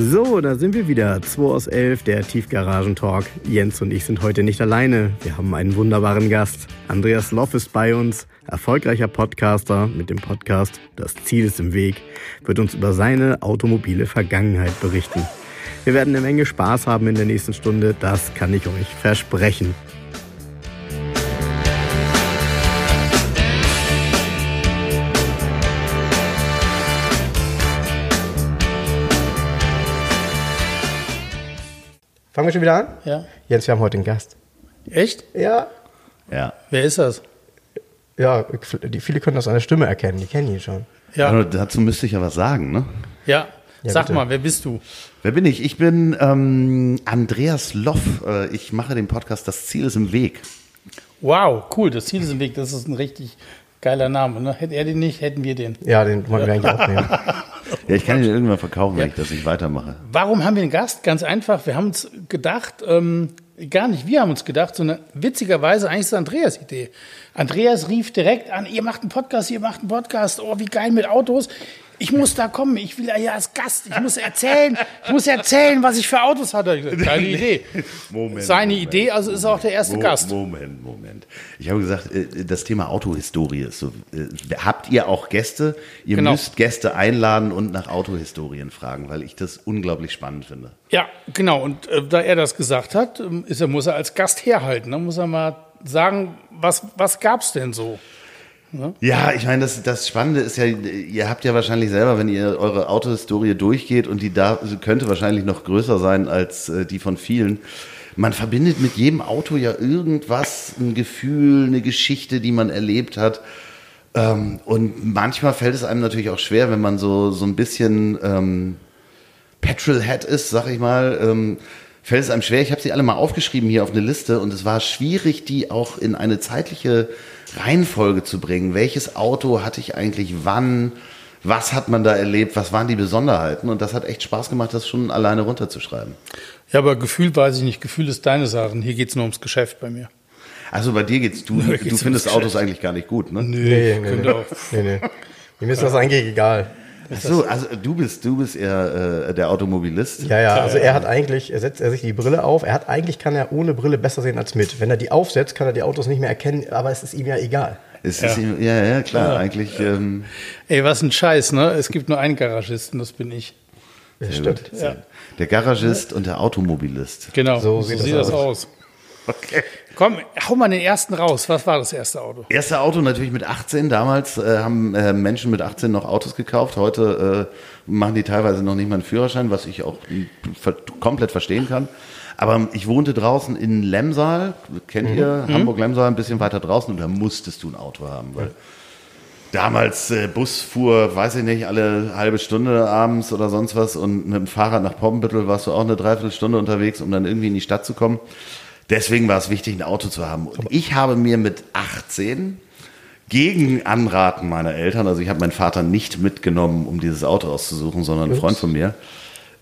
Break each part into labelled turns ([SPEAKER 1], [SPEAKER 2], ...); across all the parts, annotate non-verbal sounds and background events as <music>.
[SPEAKER 1] So, da sind wir wieder. 2 aus 11, der Tiefgaragen-Talk. Jens und ich sind heute nicht alleine. Wir haben einen wunderbaren Gast. Andreas Loff ist bei uns, erfolgreicher Podcaster mit dem Podcast Das Ziel ist im Weg, wird uns über seine automobile Vergangenheit berichten. Wir werden eine Menge Spaß haben in der nächsten Stunde, das kann ich euch versprechen. Fangen wir schon wieder an?
[SPEAKER 2] Ja.
[SPEAKER 1] Jens, wir haben heute einen Gast.
[SPEAKER 2] Echt?
[SPEAKER 1] Ja.
[SPEAKER 3] Ja.
[SPEAKER 2] Wer ist das?
[SPEAKER 1] Ja, die, viele können das an der Stimme erkennen, die kennen ihn schon.
[SPEAKER 2] Ja.
[SPEAKER 3] Also dazu müsste ich ja was sagen, ne?
[SPEAKER 2] Ja.
[SPEAKER 1] Ja,
[SPEAKER 2] Sag
[SPEAKER 1] bitte.
[SPEAKER 2] mal, wer bist du?
[SPEAKER 3] Wer bin ich? Ich bin ähm, Andreas Loff. Äh, Ich mache den Podcast Das Ziel ist im Weg.
[SPEAKER 2] Wow, cool, das Ziel ist im Weg. Das ist ein richtig geiler Name. Ne? Hätte er den nicht, hätten wir den.
[SPEAKER 1] Ja, den wollen wir eigentlich auch nehmen.
[SPEAKER 3] Ja, ich kann ihn irgendwann verkaufen, wenn ich das nicht weitermache.
[SPEAKER 2] Warum haben wir einen Gast? Ganz einfach. Wir haben uns gedacht, ähm, gar nicht wir haben uns gedacht, sondern witzigerweise eigentlich ist es Andreas Idee. Andreas rief direkt an, ihr macht einen Podcast, ihr macht einen Podcast, oh, wie geil mit Autos. Ich muss da kommen, ich will ja als Gast, ich muss erzählen, ich muss erzählen, was ich für Autos hatte. Ich gesagt, Geile <laughs> Idee.
[SPEAKER 3] Moment,
[SPEAKER 2] Seine
[SPEAKER 3] Moment.
[SPEAKER 2] Idee, also ist er auch der erste
[SPEAKER 3] Mo-
[SPEAKER 2] Gast.
[SPEAKER 3] Moment, Moment. Ich habe gesagt, äh, das Thema Autohistorie ist so. äh, Habt ihr auch Gäste? Ihr
[SPEAKER 2] Genau.
[SPEAKER 3] müsst Gäste einladen und nach Autohistorien fragen, weil ich das unglaublich spannend finde.
[SPEAKER 2] Ja, genau. Und äh, da er das gesagt hat, ähm, ist er, muss er als Gast herhalten. Da muss er mal sagen, was, was gab's denn so?
[SPEAKER 3] Ja, ich meine, das, das Spannende ist ja, ihr habt ja wahrscheinlich selber, wenn ihr eure Autohistorie durchgeht und die da könnte wahrscheinlich noch größer sein als äh, die von vielen. Man verbindet mit jedem Auto ja irgendwas, ein Gefühl, eine Geschichte, die man erlebt hat. Ähm, und manchmal fällt es einem natürlich auch schwer, wenn man so, so ein bisschen ähm, Petrolhead ist, sag ich mal, ähm, fällt es einem schwer. Ich habe sie alle mal aufgeschrieben hier auf eine Liste und es war schwierig, die auch in eine zeitliche Reihenfolge zu bringen. Welches Auto hatte ich eigentlich wann? Was hat man da erlebt? Was waren die Besonderheiten? Und das hat echt Spaß gemacht, das schon alleine runterzuschreiben.
[SPEAKER 2] Ja, aber Gefühl weiß ich nicht. Gefühl ist deine Sache. Hier geht's nur ums Geschäft bei mir.
[SPEAKER 3] Also bei dir geht's, du, <laughs>
[SPEAKER 2] Mir
[SPEAKER 3] du
[SPEAKER 2] geht's
[SPEAKER 3] findest. Autos eigentlich gar nicht gut, ne?
[SPEAKER 1] Nee, nee, nee.
[SPEAKER 2] auch.
[SPEAKER 1] nee, nee. Ihm ist das eigentlich egal.
[SPEAKER 3] Ach so, also du bist, du bist eher äh, der Automobilist.
[SPEAKER 1] Ja, ja, also er hat eigentlich, er setzt er sich die Brille auf, er hat eigentlich kann er ohne Brille besser sehen als mit. Wenn er die aufsetzt, kann er die Autos nicht mehr erkennen, aber es ist ihm ja egal.
[SPEAKER 3] Es ist ihm, ja, ja, klar, eigentlich. Ähm,
[SPEAKER 2] Ey, was ein Scheiß, ne? Es gibt nur einen Garagisten, das bin ich.
[SPEAKER 1] Das stimmt.
[SPEAKER 3] gut. Der Garagist und der Automobilist.
[SPEAKER 2] Genau,
[SPEAKER 1] So
[SPEAKER 2] so,
[SPEAKER 1] sieht
[SPEAKER 2] sieht,
[SPEAKER 1] das
[SPEAKER 2] das aus.
[SPEAKER 3] Okay.
[SPEAKER 2] Komm, hau mal den ersten raus. Was war das erste Auto?
[SPEAKER 3] Erste Auto natürlich mit 18. Damals äh, haben äh, Menschen mit 18 noch Autos gekauft. Heute äh, machen die teilweise noch nicht mal einen Führerschein, was ich auch mh, ver komplett verstehen kann. Aber ich wohnte draußen in Lemsal, kennt ihr Hamburg-Lemsal, ein bisschen weiter draußen und da musstest du ein Auto haben, weil damals äh, Bus fuhr, weiß ich nicht, alle halbe Stunde abends oder sonst was und mit dem Fahrrad nach Poppenbüttel warst du auch eine Dreiviertelstunde unterwegs, um dann irgendwie in die Stadt zu kommen. Deswegen war es wichtig, ein Auto zu haben. Und ich habe mir mit 18 gegen Anraten meiner Eltern, also ich habe meinen Vater nicht mitgenommen, um dieses Auto auszusuchen, sondern ein Freund von mir,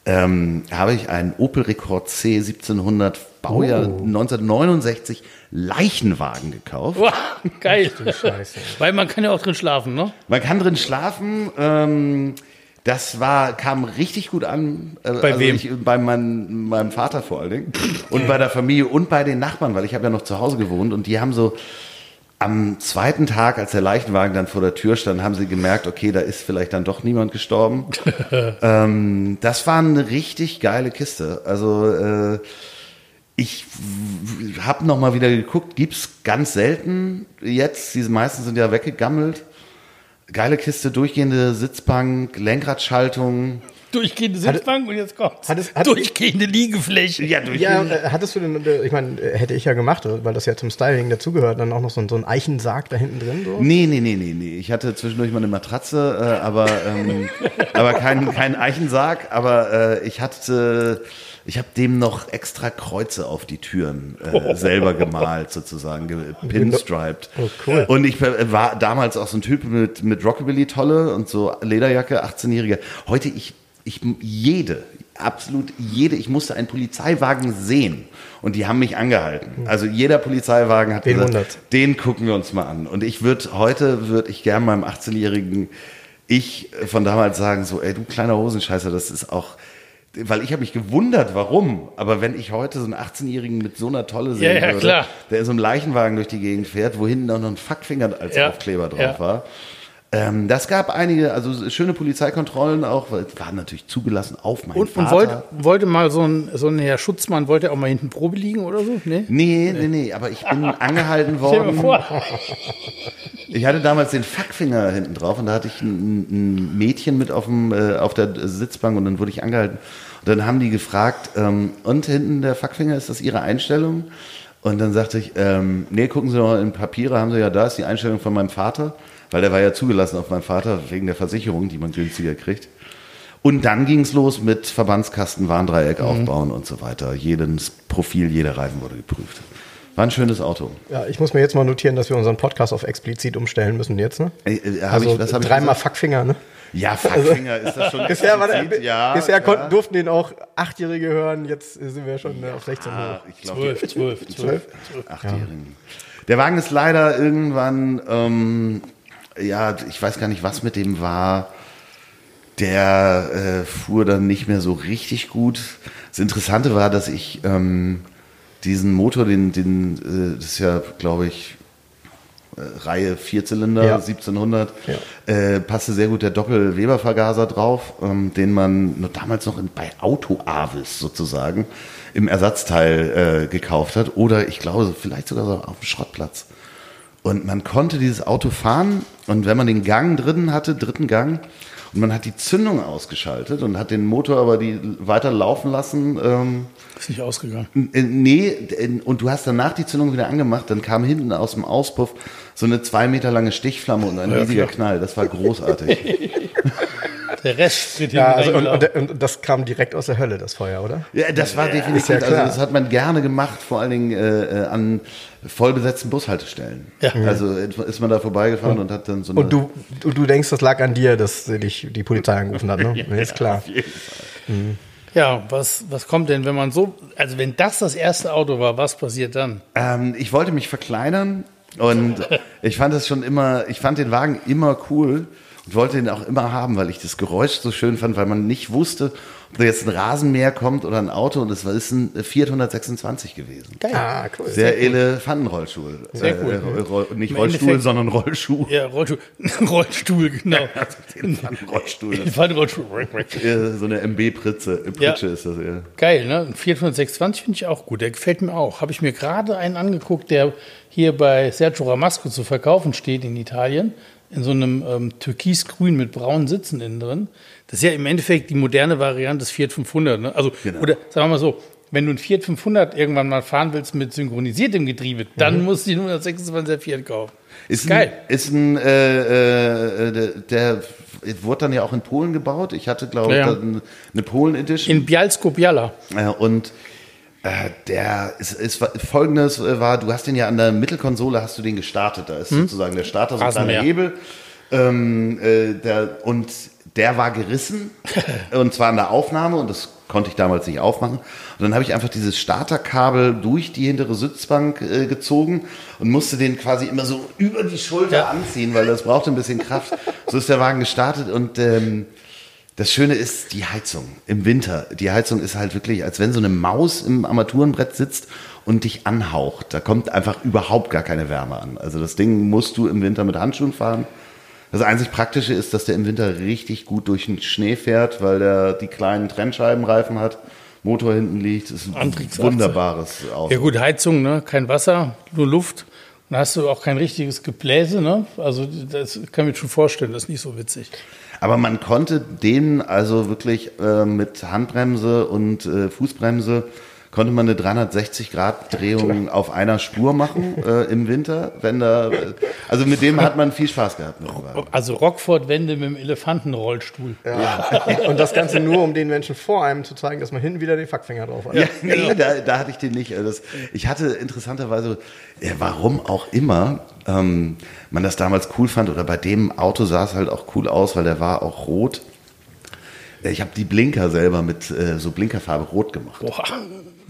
[SPEAKER 3] ähm, habe ich einen Opel Rekord C 1700 Baujahr 1969 Leichenwagen gekauft.
[SPEAKER 2] Wow, geil.
[SPEAKER 1] Scheiße.
[SPEAKER 2] Weil man kann ja auch drin schlafen, ne?
[SPEAKER 3] Man kann drin schlafen. Ähm, das war, kam richtig gut an. Äh,
[SPEAKER 2] Bei wem?
[SPEAKER 3] Ich, bei mein, meinem Vater vor allen Dingen. Und bei der Familie und bei den Nachbarn, weil ich habe ja noch zu Hause gewohnt und die haben so am zweiten Tag, als der Leichenwagen dann vor der Tür stand, haben sie gemerkt, okay, da ist vielleicht dann doch niemand gestorben. <laughs> ähm, das war eine richtig geile Kiste. Also äh, ich habe noch mal wieder geguckt, gibt's ganz selten jetzt. Diese meisten sind ja weggegammelt. Geile Kiste, durchgehende Sitzbank, Lenkradschaltung.
[SPEAKER 2] Durchgehende Sitzbank und jetzt kommt's.
[SPEAKER 1] hat es- hat-
[SPEAKER 2] Durchgehende Liegefläche.
[SPEAKER 3] Ja,
[SPEAKER 1] Ja,
[SPEAKER 3] durchgehende.
[SPEAKER 1] äh, hattest du denn, äh, ich meine, äh, hätte ich ja gemacht, weil das ja zum Styling dazugehört, dann auch noch so ein, so ein Eichensarg da hinten drin? So?
[SPEAKER 3] Nee, nee, nee, nee, nee. Ich hatte zwischendurch mal eine Matratze, äh, aber, ähm, <laughs> aber kein, kein Eichensarg. Aber äh, ich hatte, ich habe dem noch extra Kreuze auf die Türen äh, selber gemalt, sozusagen, ge- pinstriped.
[SPEAKER 1] Oh, cool.
[SPEAKER 3] Und ich war damals auch so ein Typ mit, mit Rockabilly-Tolle und so Lederjacke, 18-Jähriger. Heute, ich, ich, jede, absolut jede, ich musste einen Polizeiwagen sehen. Und die haben mich angehalten. Also jeder Polizeiwagen hat
[SPEAKER 1] Wen
[SPEAKER 3] gesagt,
[SPEAKER 1] wundert's?
[SPEAKER 3] den gucken wir uns mal an. Und ich würde, heute würde ich gern meinem 18-jährigen Ich von damals sagen, so, ey, du kleiner Hosenscheißer, das ist auch, weil ich habe mich gewundert, warum. Aber wenn ich heute so einen 18-Jährigen mit so einer Tolle sehen
[SPEAKER 2] Ja, ja,
[SPEAKER 3] würde, der in so einem Leichenwagen durch die Gegend fährt, wo hinten auch noch ein Fuckfinger als
[SPEAKER 2] Ja,
[SPEAKER 3] Aufkleber drauf
[SPEAKER 2] ja.
[SPEAKER 3] war. Ähm, das gab einige, also schöne Polizeikontrollen auch, weil es waren natürlich zugelassen auf meinen
[SPEAKER 2] Und, und
[SPEAKER 3] Vater.
[SPEAKER 2] wollte, wollte mal so ein, so ein Herr Schutzmann, wollte er auch mal hinten Probe liegen oder so? Nee?
[SPEAKER 3] Nee, nee, nee, aber ich bin <laughs> angehalten worden. Ich hatte damals den Fuckfinger hinten drauf und da hatte ich ein, ein Mädchen mit auf, dem, äh, auf der Sitzbank und dann wurde ich angehalten. Und dann haben die gefragt, ähm, und hinten der Fuckfinger, ist das Ihre Einstellung? Und dann sagte ich, ähm, nee, gucken Sie mal in Papiere, haben Sie ja da, ist die Einstellung von meinem Vater, weil der war ja zugelassen auf meinen Vater wegen der Versicherung, die man günstiger kriegt. Und dann ging es los mit Verbandskasten, Warndreieck aufbauen und so weiter. Jedes Profil, jeder Reifen wurde geprüft. War ein schönes Auto.
[SPEAKER 4] Ja, ich muss mir jetzt mal notieren, dass wir unseren Podcast auf explizit umstellen müssen jetzt, ne?
[SPEAKER 3] Äh, äh,
[SPEAKER 4] Also
[SPEAKER 3] ich, ich
[SPEAKER 4] dreimal
[SPEAKER 3] gesagt?
[SPEAKER 4] Fuckfinger, ne?
[SPEAKER 3] Ja, Fuckfinger ist das schon.
[SPEAKER 4] Bisher, war der,
[SPEAKER 3] ja,
[SPEAKER 4] bisher
[SPEAKER 3] ja.
[SPEAKER 4] konnten, durften den auch Achtjährige hören, jetzt sind wir schon äh, auf 16
[SPEAKER 3] Ah,
[SPEAKER 4] hoch.
[SPEAKER 3] ich glaube,
[SPEAKER 2] Zwölf, zwölf, zwölf.
[SPEAKER 3] Achtjährigen. Der Wagen ist leider irgendwann, ähm, ja, ich weiß gar nicht, was mit dem war. Der äh, fuhr dann nicht mehr so richtig gut. Das Interessante war, dass ich ähm, diesen Motor, den, den äh, das ist ja, glaube ich, äh, Reihe Vierzylinder,
[SPEAKER 4] Ja.
[SPEAKER 3] 1700,
[SPEAKER 4] Ja.
[SPEAKER 3] äh, passte sehr gut der Doppel-Weber-Vergaser drauf, ähm, den man noch damals noch in, bei Auto Avis sozusagen im Ersatzteil äh, gekauft hat oder ich glaube vielleicht sogar so auf dem Schrottplatz. Und man konnte dieses Auto fahren und wenn man den Gang drin hatte, dritten Gang, und man hat die Zündung ausgeschaltet und hat den Motor aber die weiter laufen lassen, ähm,
[SPEAKER 2] Ist nicht ausgegangen.
[SPEAKER 3] äh, Nee, und du hast danach die Zündung wieder angemacht, dann kam hinten aus dem Auspuff so eine zwei Meter lange Stichflamme und ein
[SPEAKER 2] Ja,
[SPEAKER 3] riesiger
[SPEAKER 2] klar.
[SPEAKER 3] Knall. Das war großartig. <laughs>
[SPEAKER 2] Der Rest wird
[SPEAKER 4] Ja, also, und, und, und das kam direkt aus der Hölle, das Feuer, oder?
[SPEAKER 3] ja, das war definitiv,
[SPEAKER 4] ja
[SPEAKER 3] also das hat man gerne gemacht, vor allen Dingen äh, äh, an vollbesetzten Bushaltestellen.
[SPEAKER 2] Ja.
[SPEAKER 3] Also ist man da vorbeigefahren und hat dann so eine...
[SPEAKER 4] Und du, du, du denkst, das lag an dir, dass dich die Polizei angerufen hat, ne? <laughs> Nee, ist klar.
[SPEAKER 2] Ja, was, was kommt denn, wenn man so, also wenn das das erste Auto war, was passiert dann?
[SPEAKER 3] Ähm, ich wollte mich verkleinern und <laughs> ich fand das schon immer, ich fand den Wagen immer cool und wollte den auch immer haben, weil ich das Geräusch so schön fand, weil man nicht wusste, ob da jetzt ein Rasenmäher kommt oder ein Auto und es war ist ein Fiat 126 gewesen.
[SPEAKER 2] Geil.
[SPEAKER 4] Ah, cool.
[SPEAKER 3] Der Elefantenrollstuhl.
[SPEAKER 2] Sehr cool.
[SPEAKER 3] Äh, Roll, nicht
[SPEAKER 2] Im
[SPEAKER 3] Rollstuhl,
[SPEAKER 2] Endeffekt-
[SPEAKER 3] sondern Rollschuh.
[SPEAKER 2] Ja, Rollstuhl, <laughs> Rollstuhl genau. <laughs>
[SPEAKER 3] Elefantenrollstuhl.
[SPEAKER 2] Elefantenrollstuhl. <laughs>
[SPEAKER 3] Äh, so eine MB-Pritze. Äh,
[SPEAKER 2] Ja.
[SPEAKER 3] Pritsche ist das, ja.
[SPEAKER 2] Geil, ne? Ein Fiat 526 finde ich auch gut. Der gefällt mir auch. Habe ich mir gerade einen angeguckt, der hier bei Sergio Ramasco zu verkaufen steht in Italien. In so einem ähm, türkisgrün mit braunen Sitzen innen drin. Das ist ja im Endeffekt die moderne Variante des Fiat 500. Ne? Also,
[SPEAKER 3] Genau.
[SPEAKER 2] oder sagen wir mal so, wenn du ein Fiat 500 irgendwann mal fahren willst mit synchronisiertem Getriebe, dann musst du den 126er Fiat kaufen.
[SPEAKER 3] Ist
[SPEAKER 2] Geil.
[SPEAKER 3] Ein, ist ein, äh, äh, der, der wurde dann ja auch in Polen gebaut. Ich hatte, glaube ich,
[SPEAKER 2] Ja, ja.
[SPEAKER 3] eine Polen-Edition.
[SPEAKER 2] In Bialsko-Biala.
[SPEAKER 3] Äh, und der ist, ist folgendes äh, war, du hast den ja an der Mittelkonsole hast du den gestartet. Da ist sozusagen der Starter so ein kleiner. Hebel. Ähm, äh, der, und der war gerissen <laughs> und zwar an der Aufnahme und das konnte ich damals nicht aufmachen. Und dann habe ich einfach dieses Starterkabel durch die hintere Sitzbank äh, gezogen und musste den quasi immer so über die Schulter
[SPEAKER 2] Ja.
[SPEAKER 3] anziehen, weil das brauchte ein bisschen Kraft. <laughs> So ist der Wagen gestartet und ähm, das Schöne ist die Heizung im Winter. Die Heizung ist halt wirklich, als wenn so eine Maus im Armaturenbrett sitzt und dich anhaucht. Da kommt einfach überhaupt gar keine Wärme an. Also das Ding musst du im Winter mit Handschuhen fahren. Das einzig Praktische ist, dass der im Winter richtig gut durch den Schnee fährt, weil der die kleinen Trennscheibenreifen hat, Motor hinten liegt. Das ist ein wunderbares Auto.
[SPEAKER 2] Ja gut, Heizung, ne? kein Wasser, nur Luft. Dann hast du auch kein richtiges Gebläse. Ne? Also das kann ich mir schon vorstellen, das ist nicht so witzig.
[SPEAKER 3] Aber man konnte den also wirklich äh, mit Handbremse und äh, Fußbremse konnte man eine 360-Grad-Drehung auf einer Spur machen äh, im Winter, wenn da, äh, also mit dem hat man viel Spaß gehabt.
[SPEAKER 2] Also Rockford-Wände mit dem Elefantenrollstuhl. <laughs>
[SPEAKER 4] Und das Ganze nur, um den Menschen vor einem zu zeigen, dass man hinten wieder den Fuckfinger drauf hat.
[SPEAKER 3] Ja, nee, da, da hatte ich den nicht. Also Das, ich hatte interessanterweise, ja, warum auch immer, ähm, man das damals cool fand oder bei dem Auto sah es halt auch cool aus, weil der war auch rot. Ich habe die Blinker selber mit äh, so Blinkerfarbe rot gemacht.
[SPEAKER 2] Boah.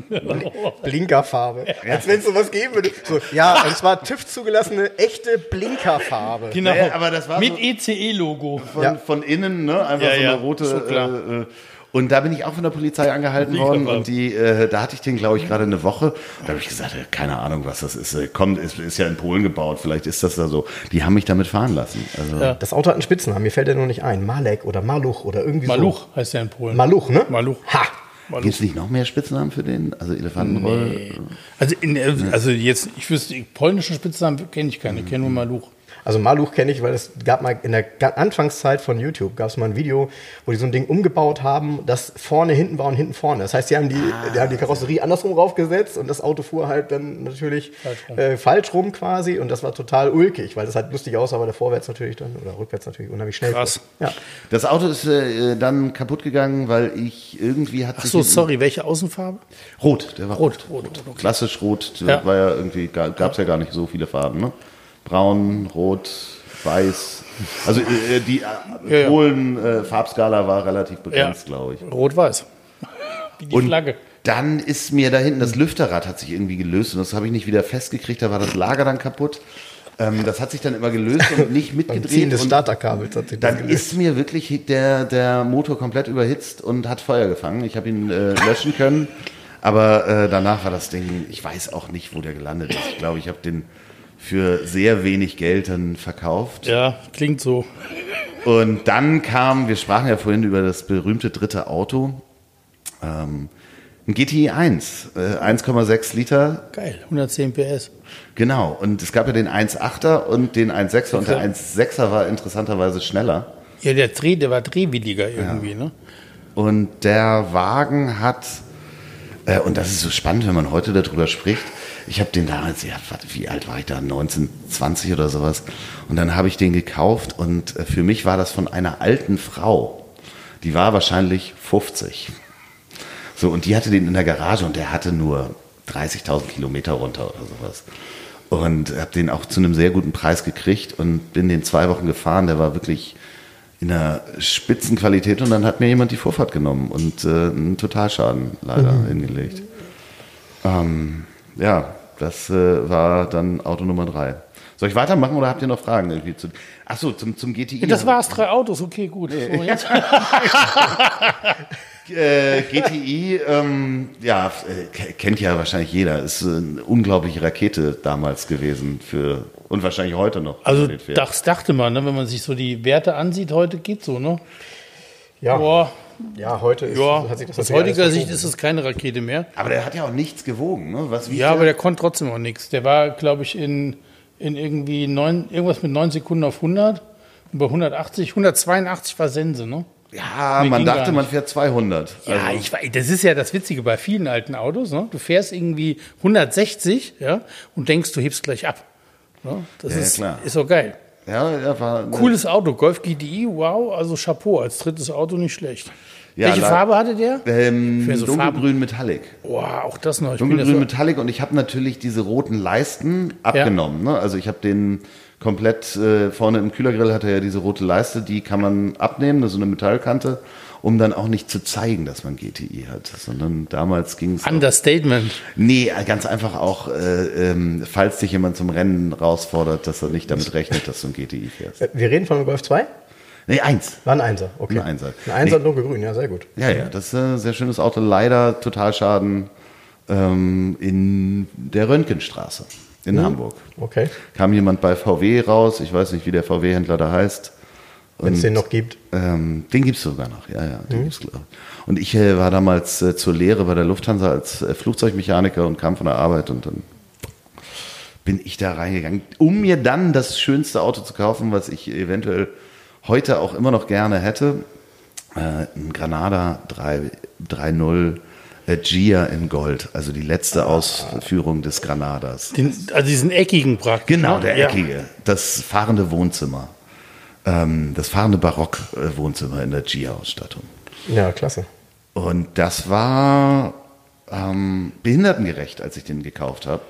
[SPEAKER 2] <laughs>
[SPEAKER 4] Blinkerfarbe. Als wenn es sowas geben würde. So, ja, und zwar <laughs> TÜV zugelassene echte Blinkerfarbe.
[SPEAKER 2] Genau.
[SPEAKER 3] Naja, aber das war
[SPEAKER 2] mit
[SPEAKER 3] so-
[SPEAKER 2] ECE-Logo.
[SPEAKER 3] von,
[SPEAKER 4] Ja.
[SPEAKER 3] von innen, ne? Einfach
[SPEAKER 2] Ja,
[SPEAKER 3] so
[SPEAKER 2] ja,
[SPEAKER 3] eine rote.
[SPEAKER 2] schon klar.
[SPEAKER 3] Äh, Und da bin ich auch von der Polizei angehalten worden und die, äh, da hatte ich den, glaube ich, gerade eine Woche. Da habe ich gesagt, äh, keine Ahnung, was das ist. Äh, Kommt, ist, ist ja in Polen gebaut, vielleicht ist das da so. Die haben mich damit fahren lassen. Also,
[SPEAKER 2] Ja.
[SPEAKER 4] Das Auto hat einen Spitznamen, mir fällt der noch nicht ein. Malek oder Maluch oder irgendwie
[SPEAKER 2] Maluch heißt der in Polen.
[SPEAKER 4] so. Maluch, ne?
[SPEAKER 2] Maluch.
[SPEAKER 4] Ha!
[SPEAKER 3] Gibt es nicht noch mehr Spitznamen für den? Also Elefantenroll?
[SPEAKER 2] Also, in, also jetzt, ich wüsste, die polnischen Spitznamen kenne ich keine, ich kenne nur Maluch.
[SPEAKER 4] Also Maluch kenne ich, weil es gab mal in der Anfangszeit von YouTube gab es mal ein Video, wo die so ein Ding umgebaut haben, das vorne hinten war und hinten vorne. Das heißt, die haben die, die, haben die Karosserie andersrum raufgesetzt und das Auto fuhr halt dann natürlich
[SPEAKER 2] Falsch rum.
[SPEAKER 4] äh, falsch rum quasi und das war total ulkig, weil das halt lustig aussah, aber der vorwärts natürlich dann oder rückwärts natürlich unheimlich schnell.
[SPEAKER 2] Krass.
[SPEAKER 4] fuhr. Ja.
[SPEAKER 3] Das Auto ist äh, dann kaputt gegangen, weil ich irgendwie hat
[SPEAKER 2] Ach so, sorry, welche Außenfarbe?
[SPEAKER 3] Rot, der war
[SPEAKER 2] Rot, rot, rot, okay.
[SPEAKER 3] Klassisch rot,
[SPEAKER 2] Ja.
[SPEAKER 3] war ja irgendwie, gab es ja gar nicht so viele Farben, ne? Braun, rot, weiß. Also äh, die
[SPEAKER 2] Ja,
[SPEAKER 3] äh,
[SPEAKER 2] ja.
[SPEAKER 3] Polen äh, Farbskala war relativ begrenzt, glaube ich.
[SPEAKER 2] Rot-Weiß. Wie die
[SPEAKER 3] Und
[SPEAKER 2] Flagge.
[SPEAKER 3] dann ist mir da hinten das Lüfterrad hat sich irgendwie gelöst und das habe ich nicht wieder festgekriegt, da war das Lager dann kaputt. Ähm, das hat sich dann immer gelöst und nicht <laughs> mitgedreht.
[SPEAKER 4] des Starterkabels hat sich
[SPEAKER 3] dann
[SPEAKER 4] gelöst.
[SPEAKER 3] ist mir wirklich der, der Motor komplett überhitzt und hat Feuer gefangen. Ich habe ihn äh, löschen können, aber äh, danach war das Ding, ich weiß auch nicht, wo der gelandet ist. Ich glaube, ich habe den für sehr wenig Geld dann verkauft.
[SPEAKER 2] Ja, klingt so.
[SPEAKER 3] Und dann kam, wir sprachen ja vorhin über das berühmte dritte Auto, ähm, ein GTI 1, äh, 1,6 Liter,
[SPEAKER 2] Geil, 110 PS.
[SPEAKER 3] genau. Und es gab ja den 1,8er und den 1,6er und der
[SPEAKER 2] Ja.
[SPEAKER 3] 1,6er war interessanterweise schneller.
[SPEAKER 2] Ja, der, Dreh, der war drehwilliger irgendwie, ne?
[SPEAKER 3] Und der Wagen hat, äh, und das ist so spannend, wenn man heute darüber spricht. Ich habe den damals, ja, wie alt war ich da? 19, 20 oder sowas. Und dann habe ich den gekauft und äh, für mich war das von einer alten Frau. Die war wahrscheinlich 50. So, und die hatte den in der Garage und der hatte nur 30.000 Kilometer runter oder sowas. Und habe den auch zu einem sehr guten Preis gekriegt und bin den zwei Wochen gefahren. Der war wirklich in einer Spitzenqualität und dann hat mir jemand die Vorfahrt genommen und äh, einen Totalschaden leider hingelegt. Ähm, ja, das äh, war dann Auto Nummer drei. Soll ich weitermachen oder habt ihr noch Fragen irgendwie zu? Ach so, zum, zum GTI.
[SPEAKER 2] Das war's, drei Autos, okay, gut. So, jetzt. <laughs>
[SPEAKER 3] Äh, GTI, ähm, ja, äh, ke- kennt ja wahrscheinlich jeder. Ist eine unglaubliche Rakete damals gewesen für und wahrscheinlich heute noch.
[SPEAKER 2] Also das dachte man, ne? wenn man sich so die Werte ansieht, heute geht so, ne?
[SPEAKER 4] Ja,
[SPEAKER 2] Boah,
[SPEAKER 4] ja, heute ist,
[SPEAKER 2] ja,
[SPEAKER 4] hat sich das
[SPEAKER 2] aus heutiger Sicht ist es keine Rakete mehr.
[SPEAKER 3] Aber der hat ja auch nichts gewogen, ne? Was wiegt
[SPEAKER 2] Ja, aber
[SPEAKER 3] der?
[SPEAKER 2] konnte trotzdem auch nichts. Der war, glaube ich, in, in irgendwie neun, irgendwas mit 9 Sekunden auf 100. Und bei 180, 182 war Sense, ne?
[SPEAKER 3] ja,
[SPEAKER 2] Nee,
[SPEAKER 3] man dachte, man fährt 200.
[SPEAKER 2] Ja,
[SPEAKER 3] Also-
[SPEAKER 2] ich, das ist ja das Witzige bei vielen alten Autos. Ne? Du fährst irgendwie 160 ja, und denkst, du hebst gleich ab. Ne? Das
[SPEAKER 3] Ja,
[SPEAKER 2] ist,
[SPEAKER 3] klar.
[SPEAKER 2] ist auch geil.
[SPEAKER 3] Ja, ja, war
[SPEAKER 2] Cooles Auto, Golf GTI, wow, also Chapeau, als drittes Auto nicht schlecht.
[SPEAKER 3] Ja,
[SPEAKER 2] Welche Farbe hatte der?
[SPEAKER 3] Ähm,
[SPEAKER 2] so
[SPEAKER 3] dunkelgrün Metallic.
[SPEAKER 2] Wow, auch das noch. Ich ja
[SPEAKER 3] Dunkelgrün
[SPEAKER 2] so,
[SPEAKER 3] Metallic und ich habe natürlich diese roten Leisten abgenommen. Ne? Also ich habe den komplett äh, vorne im Kühlergrill hat er ja diese rote Leiste, die kann man abnehmen, so eine Metallkante, um dann auch nicht zu zeigen, dass man GTI hat, sondern damals ging es.
[SPEAKER 2] Understatement.
[SPEAKER 3] Nee, ganz einfach auch, äh, ähm, falls dich jemand zum Rennen herausfordert, dass er nicht damit rechnet, dass du ein GTI fährst.
[SPEAKER 4] Äh, Wir reden von Golf 2?
[SPEAKER 3] Nee, eins.
[SPEAKER 4] War ein Einser, okay.
[SPEAKER 3] Ein Einser.
[SPEAKER 4] Ein Einser
[SPEAKER 3] Nee.
[SPEAKER 4] dunkelgrün, ja, sehr gut.
[SPEAKER 3] Ja, ja, das ist ein sehr schönes Auto. Leider Totalschaden ähm, in der Röntgenstraße in Hamburg.
[SPEAKER 4] Okay.
[SPEAKER 3] Kam jemand bei VW raus, ich weiß nicht, wie der VW-Händler da heißt.
[SPEAKER 4] Wenn es den noch gibt.
[SPEAKER 3] Ähm, den gibt's sogar noch, ja, ja, den gibt's glaub ich. Und ich äh, war damals äh, zur Lehre bei der Lufthansa als äh, Flugzeugmechaniker und kam von der Arbeit und dann bin ich da reingegangen, um mir dann das schönste Auto zu kaufen, was ich eventuell heute auch immer noch gerne hätte. Äh, ein Granada 3 3.0 äh, Gia in Gold, also die letzte Ausführung des Granadas.
[SPEAKER 2] Den, also diesen eckigen praktisch.
[SPEAKER 3] Genau,
[SPEAKER 2] ne?
[SPEAKER 3] der
[SPEAKER 2] Ja.
[SPEAKER 3] eckige. Das fahrende Wohnzimmer. Ähm, das fahrende Barock-Wohnzimmer in der Gia-Ausstattung.
[SPEAKER 4] Ja, klasse.
[SPEAKER 3] Und das war ähm, behindertengerecht, als ich den gekauft habe.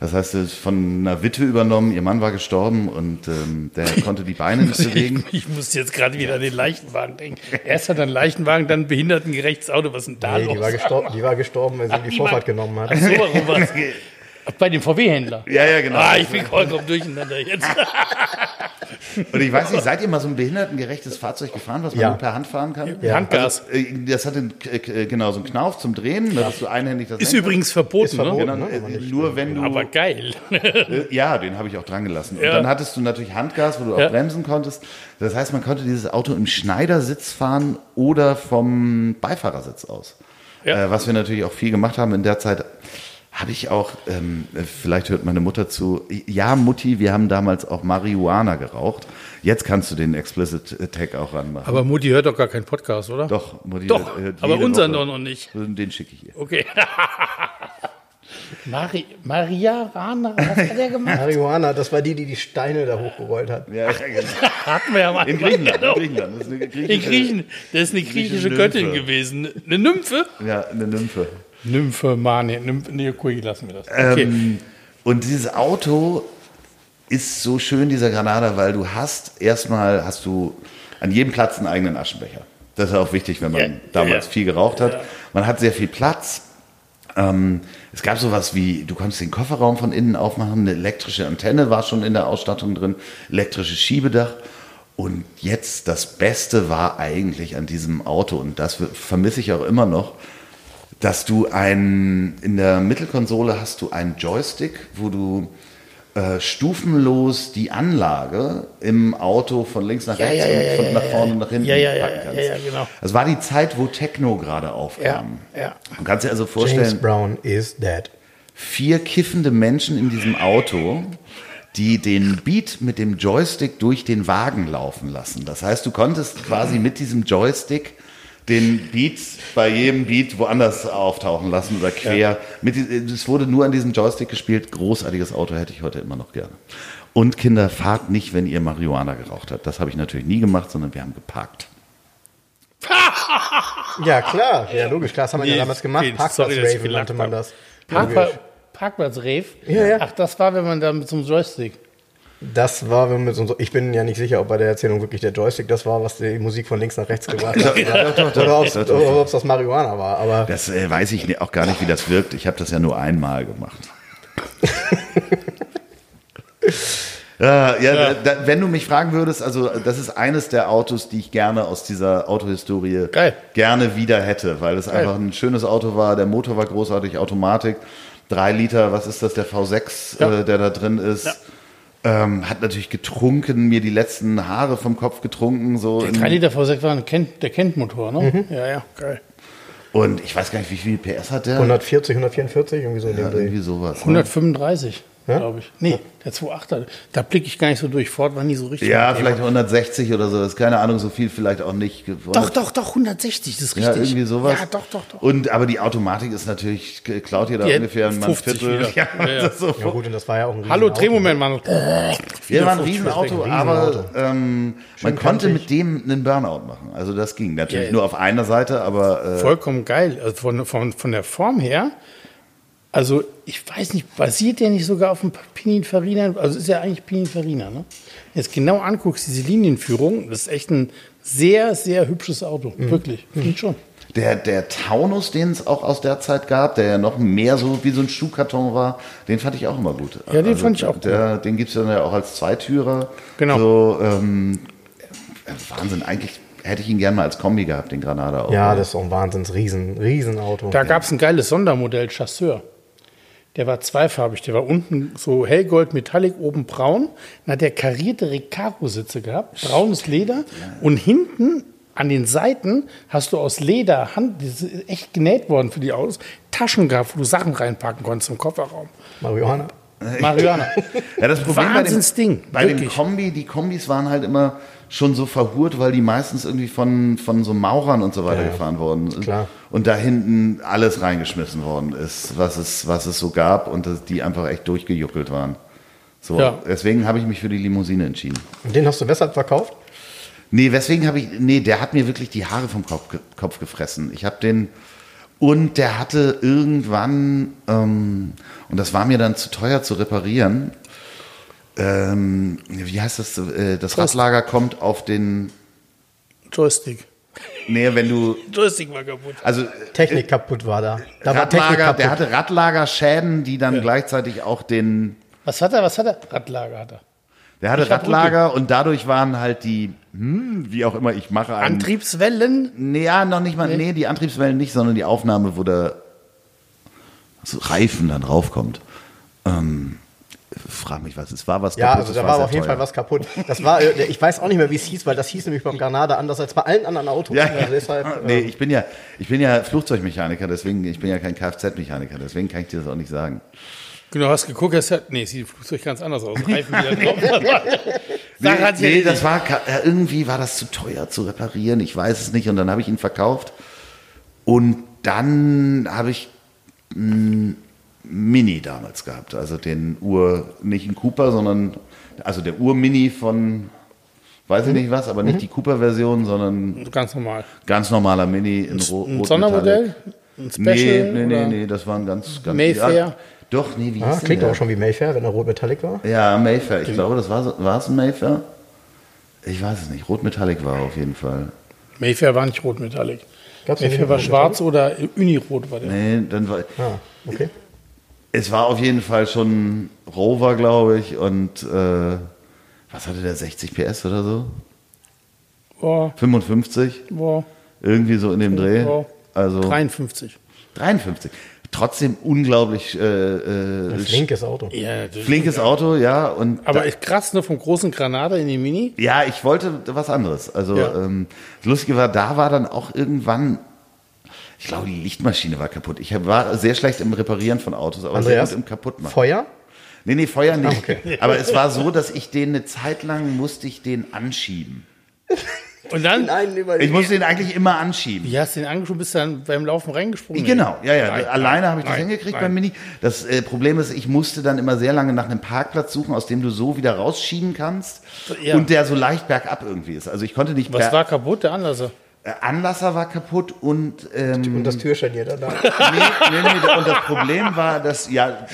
[SPEAKER 3] Das heißt, ist von einer Witwe übernommen, ihr Mann war gestorben und ähm, der <laughs> konnte die Beine nicht bewegen.
[SPEAKER 2] Ich, ich muss jetzt gerade wieder an den Leichenwagen denken. <laughs> Erst hat er einen Leichenwagen, dann ein behindertengerechtes Auto. Was ist denn da
[SPEAKER 4] Nee,
[SPEAKER 2] los?
[SPEAKER 4] die war, gestorben, die war gestorben, weil sie
[SPEAKER 2] Ach,
[SPEAKER 4] die
[SPEAKER 2] die
[SPEAKER 4] Vorfahrt genommen hat.
[SPEAKER 2] Ach so, warum war's? <laughs> Bei dem VW-Händler.
[SPEAKER 3] Ja, ja, genau.
[SPEAKER 2] Ah, ich bin vollkommen durcheinander jetzt. <laughs>
[SPEAKER 3] Und ich weiß nicht, seid ihr mal so ein behindertengerechtes Fahrzeug gefahren, was man
[SPEAKER 4] Ja.
[SPEAKER 3] nur per Hand fahren kann?
[SPEAKER 2] Ja. Handgas.
[SPEAKER 3] Also, äh, das hat einen, äh, genau so einen Knauf zum Drehen, dass du einhändig das
[SPEAKER 2] Ist übrigens verboten,
[SPEAKER 4] Ist verboten.
[SPEAKER 2] ne?
[SPEAKER 3] Genau,
[SPEAKER 4] ne,
[SPEAKER 3] äh, nur wenn du
[SPEAKER 2] Aber geil.
[SPEAKER 3] Äh, Ja, den habe ich auch dran gelassen. Und
[SPEAKER 2] Ja.
[SPEAKER 3] dann hattest du natürlich Handgas, wo du auch
[SPEAKER 2] Ja.
[SPEAKER 3] bremsen konntest. Das heißt, man konnte dieses Auto im Schneidersitz fahren oder vom Beifahrersitz aus.
[SPEAKER 2] Ja.
[SPEAKER 3] Äh, was wir natürlich auch viel gemacht haben in der Zeit. Habe ich auch, ähm, äh, vielleicht hört meine Mutter zu, ja Mutti, wir haben damals auch Marihuana geraucht. Jetzt kannst du den Explicit Tag auch ranmachen.
[SPEAKER 2] Aber Mutti hört doch gar keinen Podcast, oder?
[SPEAKER 3] doch, Mutti.
[SPEAKER 2] Doch,
[SPEAKER 3] hört
[SPEAKER 2] aber
[SPEAKER 3] jede
[SPEAKER 2] unseren
[SPEAKER 3] Woche.
[SPEAKER 2] doch noch nicht.
[SPEAKER 3] Den schicke ich ihr.
[SPEAKER 2] Okay. <laughs> Mari Maria Rana, was hat der gemacht?
[SPEAKER 4] Marihuana, das war die, die die Steine da hochgerollt hat.
[SPEAKER 3] Ja, genau. <laughs>
[SPEAKER 2] Hatten wir ja mal.
[SPEAKER 3] In Griechenland.
[SPEAKER 2] Genau.
[SPEAKER 3] In Griechenland. Das ist eine
[SPEAKER 2] In
[SPEAKER 3] griechische-
[SPEAKER 2] Griechen, das ist eine griechische Göttin
[SPEAKER 3] Nymphe.
[SPEAKER 2] gewesen. Eine Nymphe?
[SPEAKER 3] Ja, eine Nymphe.
[SPEAKER 2] Nymphe, Mane, Nymphe, nee, okay, lassen wir das. Okay.
[SPEAKER 3] Ähm, und dieses Auto ist so schön, dieser Granada, weil du hast erstmal hast du an jedem Platz einen eigenen Aschenbecher. Das ist auch wichtig, wenn man
[SPEAKER 2] Ja,
[SPEAKER 3] damals
[SPEAKER 2] ja.
[SPEAKER 3] viel geraucht hat. Man hat sehr viel Platz. Ähm, es gab sowas wie, du konntest den Kofferraum von innen aufmachen, eine elektrische Antenne war schon in der Ausstattung drin, elektrisches Schiebedach. Und jetzt das Beste war eigentlich an diesem Auto, und das vermisse ich auch immer noch, dass du ein, in der Mittelkonsole hast du einen Joystick, wo du äh, stufenlos die Anlage im Auto von links nach
[SPEAKER 2] Ja,
[SPEAKER 3] rechts
[SPEAKER 2] ja, ja,
[SPEAKER 3] und von
[SPEAKER 2] ja,
[SPEAKER 3] nach
[SPEAKER 2] ja,
[SPEAKER 3] vorne und nach hinten
[SPEAKER 2] Ja, ja, ja,
[SPEAKER 3] packen kannst.
[SPEAKER 2] ja, ja, genau.
[SPEAKER 3] Das war die Zeit, wo Techno gerade aufkam.
[SPEAKER 2] Ja, ja.
[SPEAKER 3] Du kannst dir also
[SPEAKER 4] James
[SPEAKER 3] vorstellen,
[SPEAKER 4] Brown is dead.
[SPEAKER 3] vier kiffende Menschen in diesem Auto, die den Beat mit dem Joystick durch den Wagen laufen lassen. Das heißt, du konntest quasi mit diesem Joystick den Beat bei jedem Beat woanders auftauchen lassen oder quer. Mit, es wurde nur an diesem Joystick gespielt. Großartiges Auto hätte ich heute immer noch gerne. Und Kinder, fahrt nicht, wenn ihr Marihuana geraucht habt. Das habe ich natürlich nie gemacht, sondern wir haben geparkt. <laughs>
[SPEAKER 4] Ja, klar. Ja, logisch. Klar, das haben wir
[SPEAKER 2] Nee,
[SPEAKER 4] ja damals gemacht. Parkplatz-Rave nannte man das.
[SPEAKER 2] Parkpla Parkplatz-Rave?
[SPEAKER 4] Ja, ja.
[SPEAKER 2] Ach, das war, wenn man da mit so einem Joystick.
[SPEAKER 4] Das war, wenn wir so, ich bin ja nicht sicher, ob bei der Erzählung wirklich der Joystick das war, was die Musik von links nach rechts gebracht hat. <laughs> Oder ob es das Marihuana war. Aber
[SPEAKER 3] Das äh, weiß ich auch gar nicht, wie das wirkt. Ich habe das ja nur einmal gemacht. <laughs> Ja, ja, Da, wenn du mich fragen würdest, also das ist eines der Autos, die ich gerne aus dieser Autohistorie
[SPEAKER 2] Geil.
[SPEAKER 3] gerne wieder hätte, weil es einfach ein schönes Auto war. Der Motor war großartig, Automatik, drei Liter, was ist das, der V6,
[SPEAKER 2] Ja.
[SPEAKER 3] äh, der da drin ist. Ähm, hat natürlich getrunken, mir die letzten Haare vom Kopf getrunken. So
[SPEAKER 2] Der
[SPEAKER 3] in-
[SPEAKER 2] 3 Liter V6 war ein Kent, der Kent-Motor, ne?
[SPEAKER 3] Mhm.
[SPEAKER 2] Ja, ja, geil.
[SPEAKER 3] und ich weiß gar nicht, wie viel PS hat der?
[SPEAKER 4] 140, 144, irgendwie so
[SPEAKER 3] ja, irgendwie sowas. ne?
[SPEAKER 2] 135,
[SPEAKER 4] Ja?
[SPEAKER 2] glaube ich. Nee, der 2.8er. Da blicke ich gar nicht so durch. Ford war nie so richtig.
[SPEAKER 3] Ja,
[SPEAKER 2] Thema.
[SPEAKER 3] vielleicht 160 oder so. Das ist keine Ahnung, so viel vielleicht auch nicht.
[SPEAKER 2] Doch, doch, doch, 160, das ist
[SPEAKER 3] Ja,
[SPEAKER 2] richtig.
[SPEAKER 3] irgendwie sowas.
[SPEAKER 2] Ja, doch, doch, doch.
[SPEAKER 3] Und aber die Automatik ist natürlich, klaut ihr da
[SPEAKER 2] Die
[SPEAKER 3] ungefähr ein Mann
[SPEAKER 2] 50
[SPEAKER 3] Viertel. <laughs> Ja,
[SPEAKER 2] Ja, ja.
[SPEAKER 3] Das ist so.
[SPEAKER 4] Ja gut, und das war ja auch ein
[SPEAKER 2] Hallo. Drehmoment, Mann.
[SPEAKER 3] Ja, war ein
[SPEAKER 2] 50
[SPEAKER 3] Riesenauto, aber ähm, man konnte mit dem einen Burnout machen. Also das ging. Natürlich
[SPEAKER 2] Ja.
[SPEAKER 3] nur auf einer Seite, aber äh,
[SPEAKER 2] Vollkommen geil. Also von, von, von der Form her, also ich weiß nicht, basiert der nicht sogar auf dem Pininfarina? Also ist ja eigentlich Pininfarina, ne? Wenn du jetzt genau anguckst, diese Linienführung, das ist echt ein sehr, sehr hübsches Auto.
[SPEAKER 3] Mhm.
[SPEAKER 2] Wirklich, finde ich schon.
[SPEAKER 3] der, der Taunus, den es auch aus der Zeit gab, der ja noch mehr so wie so ein Schuhkarton war, den fand ich auch immer gut. Also
[SPEAKER 2] Ja, den fand ich auch
[SPEAKER 3] der, Den gibt es dann ja auch als Zweitürer.
[SPEAKER 2] Genau.
[SPEAKER 3] So, ähm, Wahnsinn, eigentlich hätte ich ihn gerne mal als Kombi gehabt, den Granada auch.
[SPEAKER 4] Ja, das ist auch ein Wahnsinns Riesen, Riesenauto.
[SPEAKER 2] Da gab es ein geiles Sondermodell Chasseur. Der war zweifarbig. Der war unten so hellgold metallic, oben braun. Dann hat der karierte Recaro-Sitze gehabt, braunes Leder. Und hinten an den Seiten hast du aus Leder, Hand, das ist echt genäht worden für die Autos, Taschen gehabt, wo du Sachen reinpacken konntest im Kofferraum.
[SPEAKER 4] Marihuana.
[SPEAKER 2] Marihuana. <laughs>
[SPEAKER 3] Ja, das Problem bei dem,
[SPEAKER 2] Wahnsinnsding,
[SPEAKER 3] bei dem. Kombi, die Kombis waren halt immer schon so verhurt, weil die meistens irgendwie von, von so Maurern und so weiter
[SPEAKER 4] Ja,
[SPEAKER 3] gefahren worden sind.
[SPEAKER 4] klar.
[SPEAKER 3] Und da hinten alles reingeschmissen worden ist, was es, was es so gab und das, die einfach echt durchgejuckelt waren. So,
[SPEAKER 2] Ja.
[SPEAKER 3] deswegen habe ich mich für die Limousine entschieden.
[SPEAKER 4] Und den hast du weshalb verkauft?
[SPEAKER 3] Nee, weswegen habe ich, nee, der hat mir wirklich die Haare vom Kopf, Kopf gefressen. Ich habe den, und der hatte irgendwann, ähm, und das war mir dann zu teuer zu reparieren, ähm, wie heißt das, äh, das Radlager kommt auf den,
[SPEAKER 2] Joystick.
[SPEAKER 3] Nee, wenn du,
[SPEAKER 2] Joystick war kaputt.
[SPEAKER 3] also
[SPEAKER 4] Technik kaputt war da. Da war
[SPEAKER 3] Radlager,
[SPEAKER 4] kaputt.
[SPEAKER 3] der hatte Radlagerschäden, die dann gleichzeitig auch den,
[SPEAKER 2] Was hat er? Was hat er? Radlager hat er.
[SPEAKER 3] Der hatte Radlager und dadurch waren halt die, hm, wie auch immer, ich mache einen,
[SPEAKER 2] Antriebswellen?
[SPEAKER 3] nee, ja, noch nicht mal, nee. die Antriebswellen nicht, sondern die Aufnahme, wo der so Reifen dann raufkommt. Ähm, frag mich, was es war, was
[SPEAKER 4] ja,
[SPEAKER 3] kaputt,
[SPEAKER 4] also
[SPEAKER 3] es
[SPEAKER 4] da war
[SPEAKER 3] sehr
[SPEAKER 4] auf jeden
[SPEAKER 3] teuer.
[SPEAKER 4] Fall was kaputt. Das war, äh, ich weiß auch nicht mehr, wie es hieß, weil das hieß nämlich beim Granada anders als bei allen anderen Autos.
[SPEAKER 3] Ja,
[SPEAKER 4] Also
[SPEAKER 3] ja.
[SPEAKER 4] deshalb, <laughs>
[SPEAKER 3] nee,
[SPEAKER 4] ähm,
[SPEAKER 3] ich bin ja, ich bin ja Flugzeugmechaniker, deswegen, ich bin ja kein Kfz-Mechaniker, deswegen kann ich dir das auch nicht sagen.
[SPEAKER 2] Genau, hast geguckt, hast ja, nee, sieht im Flugzeug ganz anders aus. Reifen wieder <laughs> drauf.
[SPEAKER 3] Nee,
[SPEAKER 2] erledigt.
[SPEAKER 3] das war äh, irgendwie war das zu teuer zu reparieren. Ich weiß es nicht. Und dann habe ich ihn verkauft. Und dann habe ich einen Mini damals gehabt. Also den Ur, nicht ein Cooper, sondern also der Ur-Mini von weiß ich nicht was, aber nicht die Cooper-Version, sondern
[SPEAKER 2] Ganz normal.
[SPEAKER 3] ganz normaler Mini in Ro
[SPEAKER 2] Ein
[SPEAKER 3] Rot
[SPEAKER 2] Sondermodell? Ein Special?
[SPEAKER 3] Nee, nee, nee, nee, das war ein ganz, ganz
[SPEAKER 2] Mayfair?
[SPEAKER 3] Ja, doch, nee, wie
[SPEAKER 4] ah,
[SPEAKER 3] hieß
[SPEAKER 4] klingt
[SPEAKER 3] der?
[SPEAKER 4] auch schon wie Mayfair, wenn er rot Metallic war.
[SPEAKER 3] Ja, Mayfair. Ich glaube, das war, so- war es ein Mayfair? Ich weiß es nicht. Rot Metallic war auf jeden Fall.
[SPEAKER 2] Mayfair war nicht rot Metallic.
[SPEAKER 4] Gab's
[SPEAKER 2] Mayfair war schwarz oder Unirot war der.
[SPEAKER 3] Nee, dann war.
[SPEAKER 4] Ah, okay.
[SPEAKER 3] Es war auf jeden Fall schon Rover, glaube ich. Und äh, was hatte der? 60 PS oder so?
[SPEAKER 2] Boah,
[SPEAKER 3] 55?
[SPEAKER 2] boah,
[SPEAKER 3] Irgendwie so in dem Dreh.
[SPEAKER 2] Ja.
[SPEAKER 3] Also
[SPEAKER 2] 53.
[SPEAKER 3] 53. Trotzdem unglaublich äh, äh,
[SPEAKER 4] Ein flinkes Auto.
[SPEAKER 2] Ja,
[SPEAKER 3] flinkes Auto, ja. Und
[SPEAKER 2] Aber
[SPEAKER 3] da,
[SPEAKER 2] ist krass, ne? Vom großen Granada in die Mini.
[SPEAKER 3] ja, ich wollte was anderes. Also
[SPEAKER 2] Ja.
[SPEAKER 3] ähm, das Lustige war, da war dann auch irgendwann, ich glaube, die Lichtmaschine war kaputt. Ich war sehr schlecht im Reparieren von Autos, aber
[SPEAKER 4] Andreas,
[SPEAKER 3] sehr gut im Kaputtmachen.
[SPEAKER 4] Feuer?
[SPEAKER 3] Nee, nee, Feuer nicht.
[SPEAKER 4] Ah, okay.
[SPEAKER 3] Aber es war so, dass ich den eine Zeit lang musste ich den anschieben. <laughs>
[SPEAKER 2] Und dann,
[SPEAKER 3] Ich musste den eigentlich immer anschieben.
[SPEAKER 2] wie hast du den angeschoben, bist du dann beim Laufen reingesprungen?
[SPEAKER 3] Genau, ja, ja.
[SPEAKER 2] Nein,
[SPEAKER 3] Alleine habe ich das
[SPEAKER 2] nein,
[SPEAKER 3] hingekriegt
[SPEAKER 2] nein.
[SPEAKER 3] beim Mini. Das äh, Problem ist, ich musste dann immer sehr lange nach einem Parkplatz suchen, aus dem du so wieder rausschieben kannst
[SPEAKER 2] Ja.
[SPEAKER 3] und der so leicht bergab irgendwie ist. Also ich konnte nicht.
[SPEAKER 2] Was war kaputt? Der Anlasser.
[SPEAKER 3] Äh, Anlasser war kaputt und ähm,
[SPEAKER 4] Und das Türscharnier da. da.
[SPEAKER 3] nee, nee, nee, und das Problem war, dass ja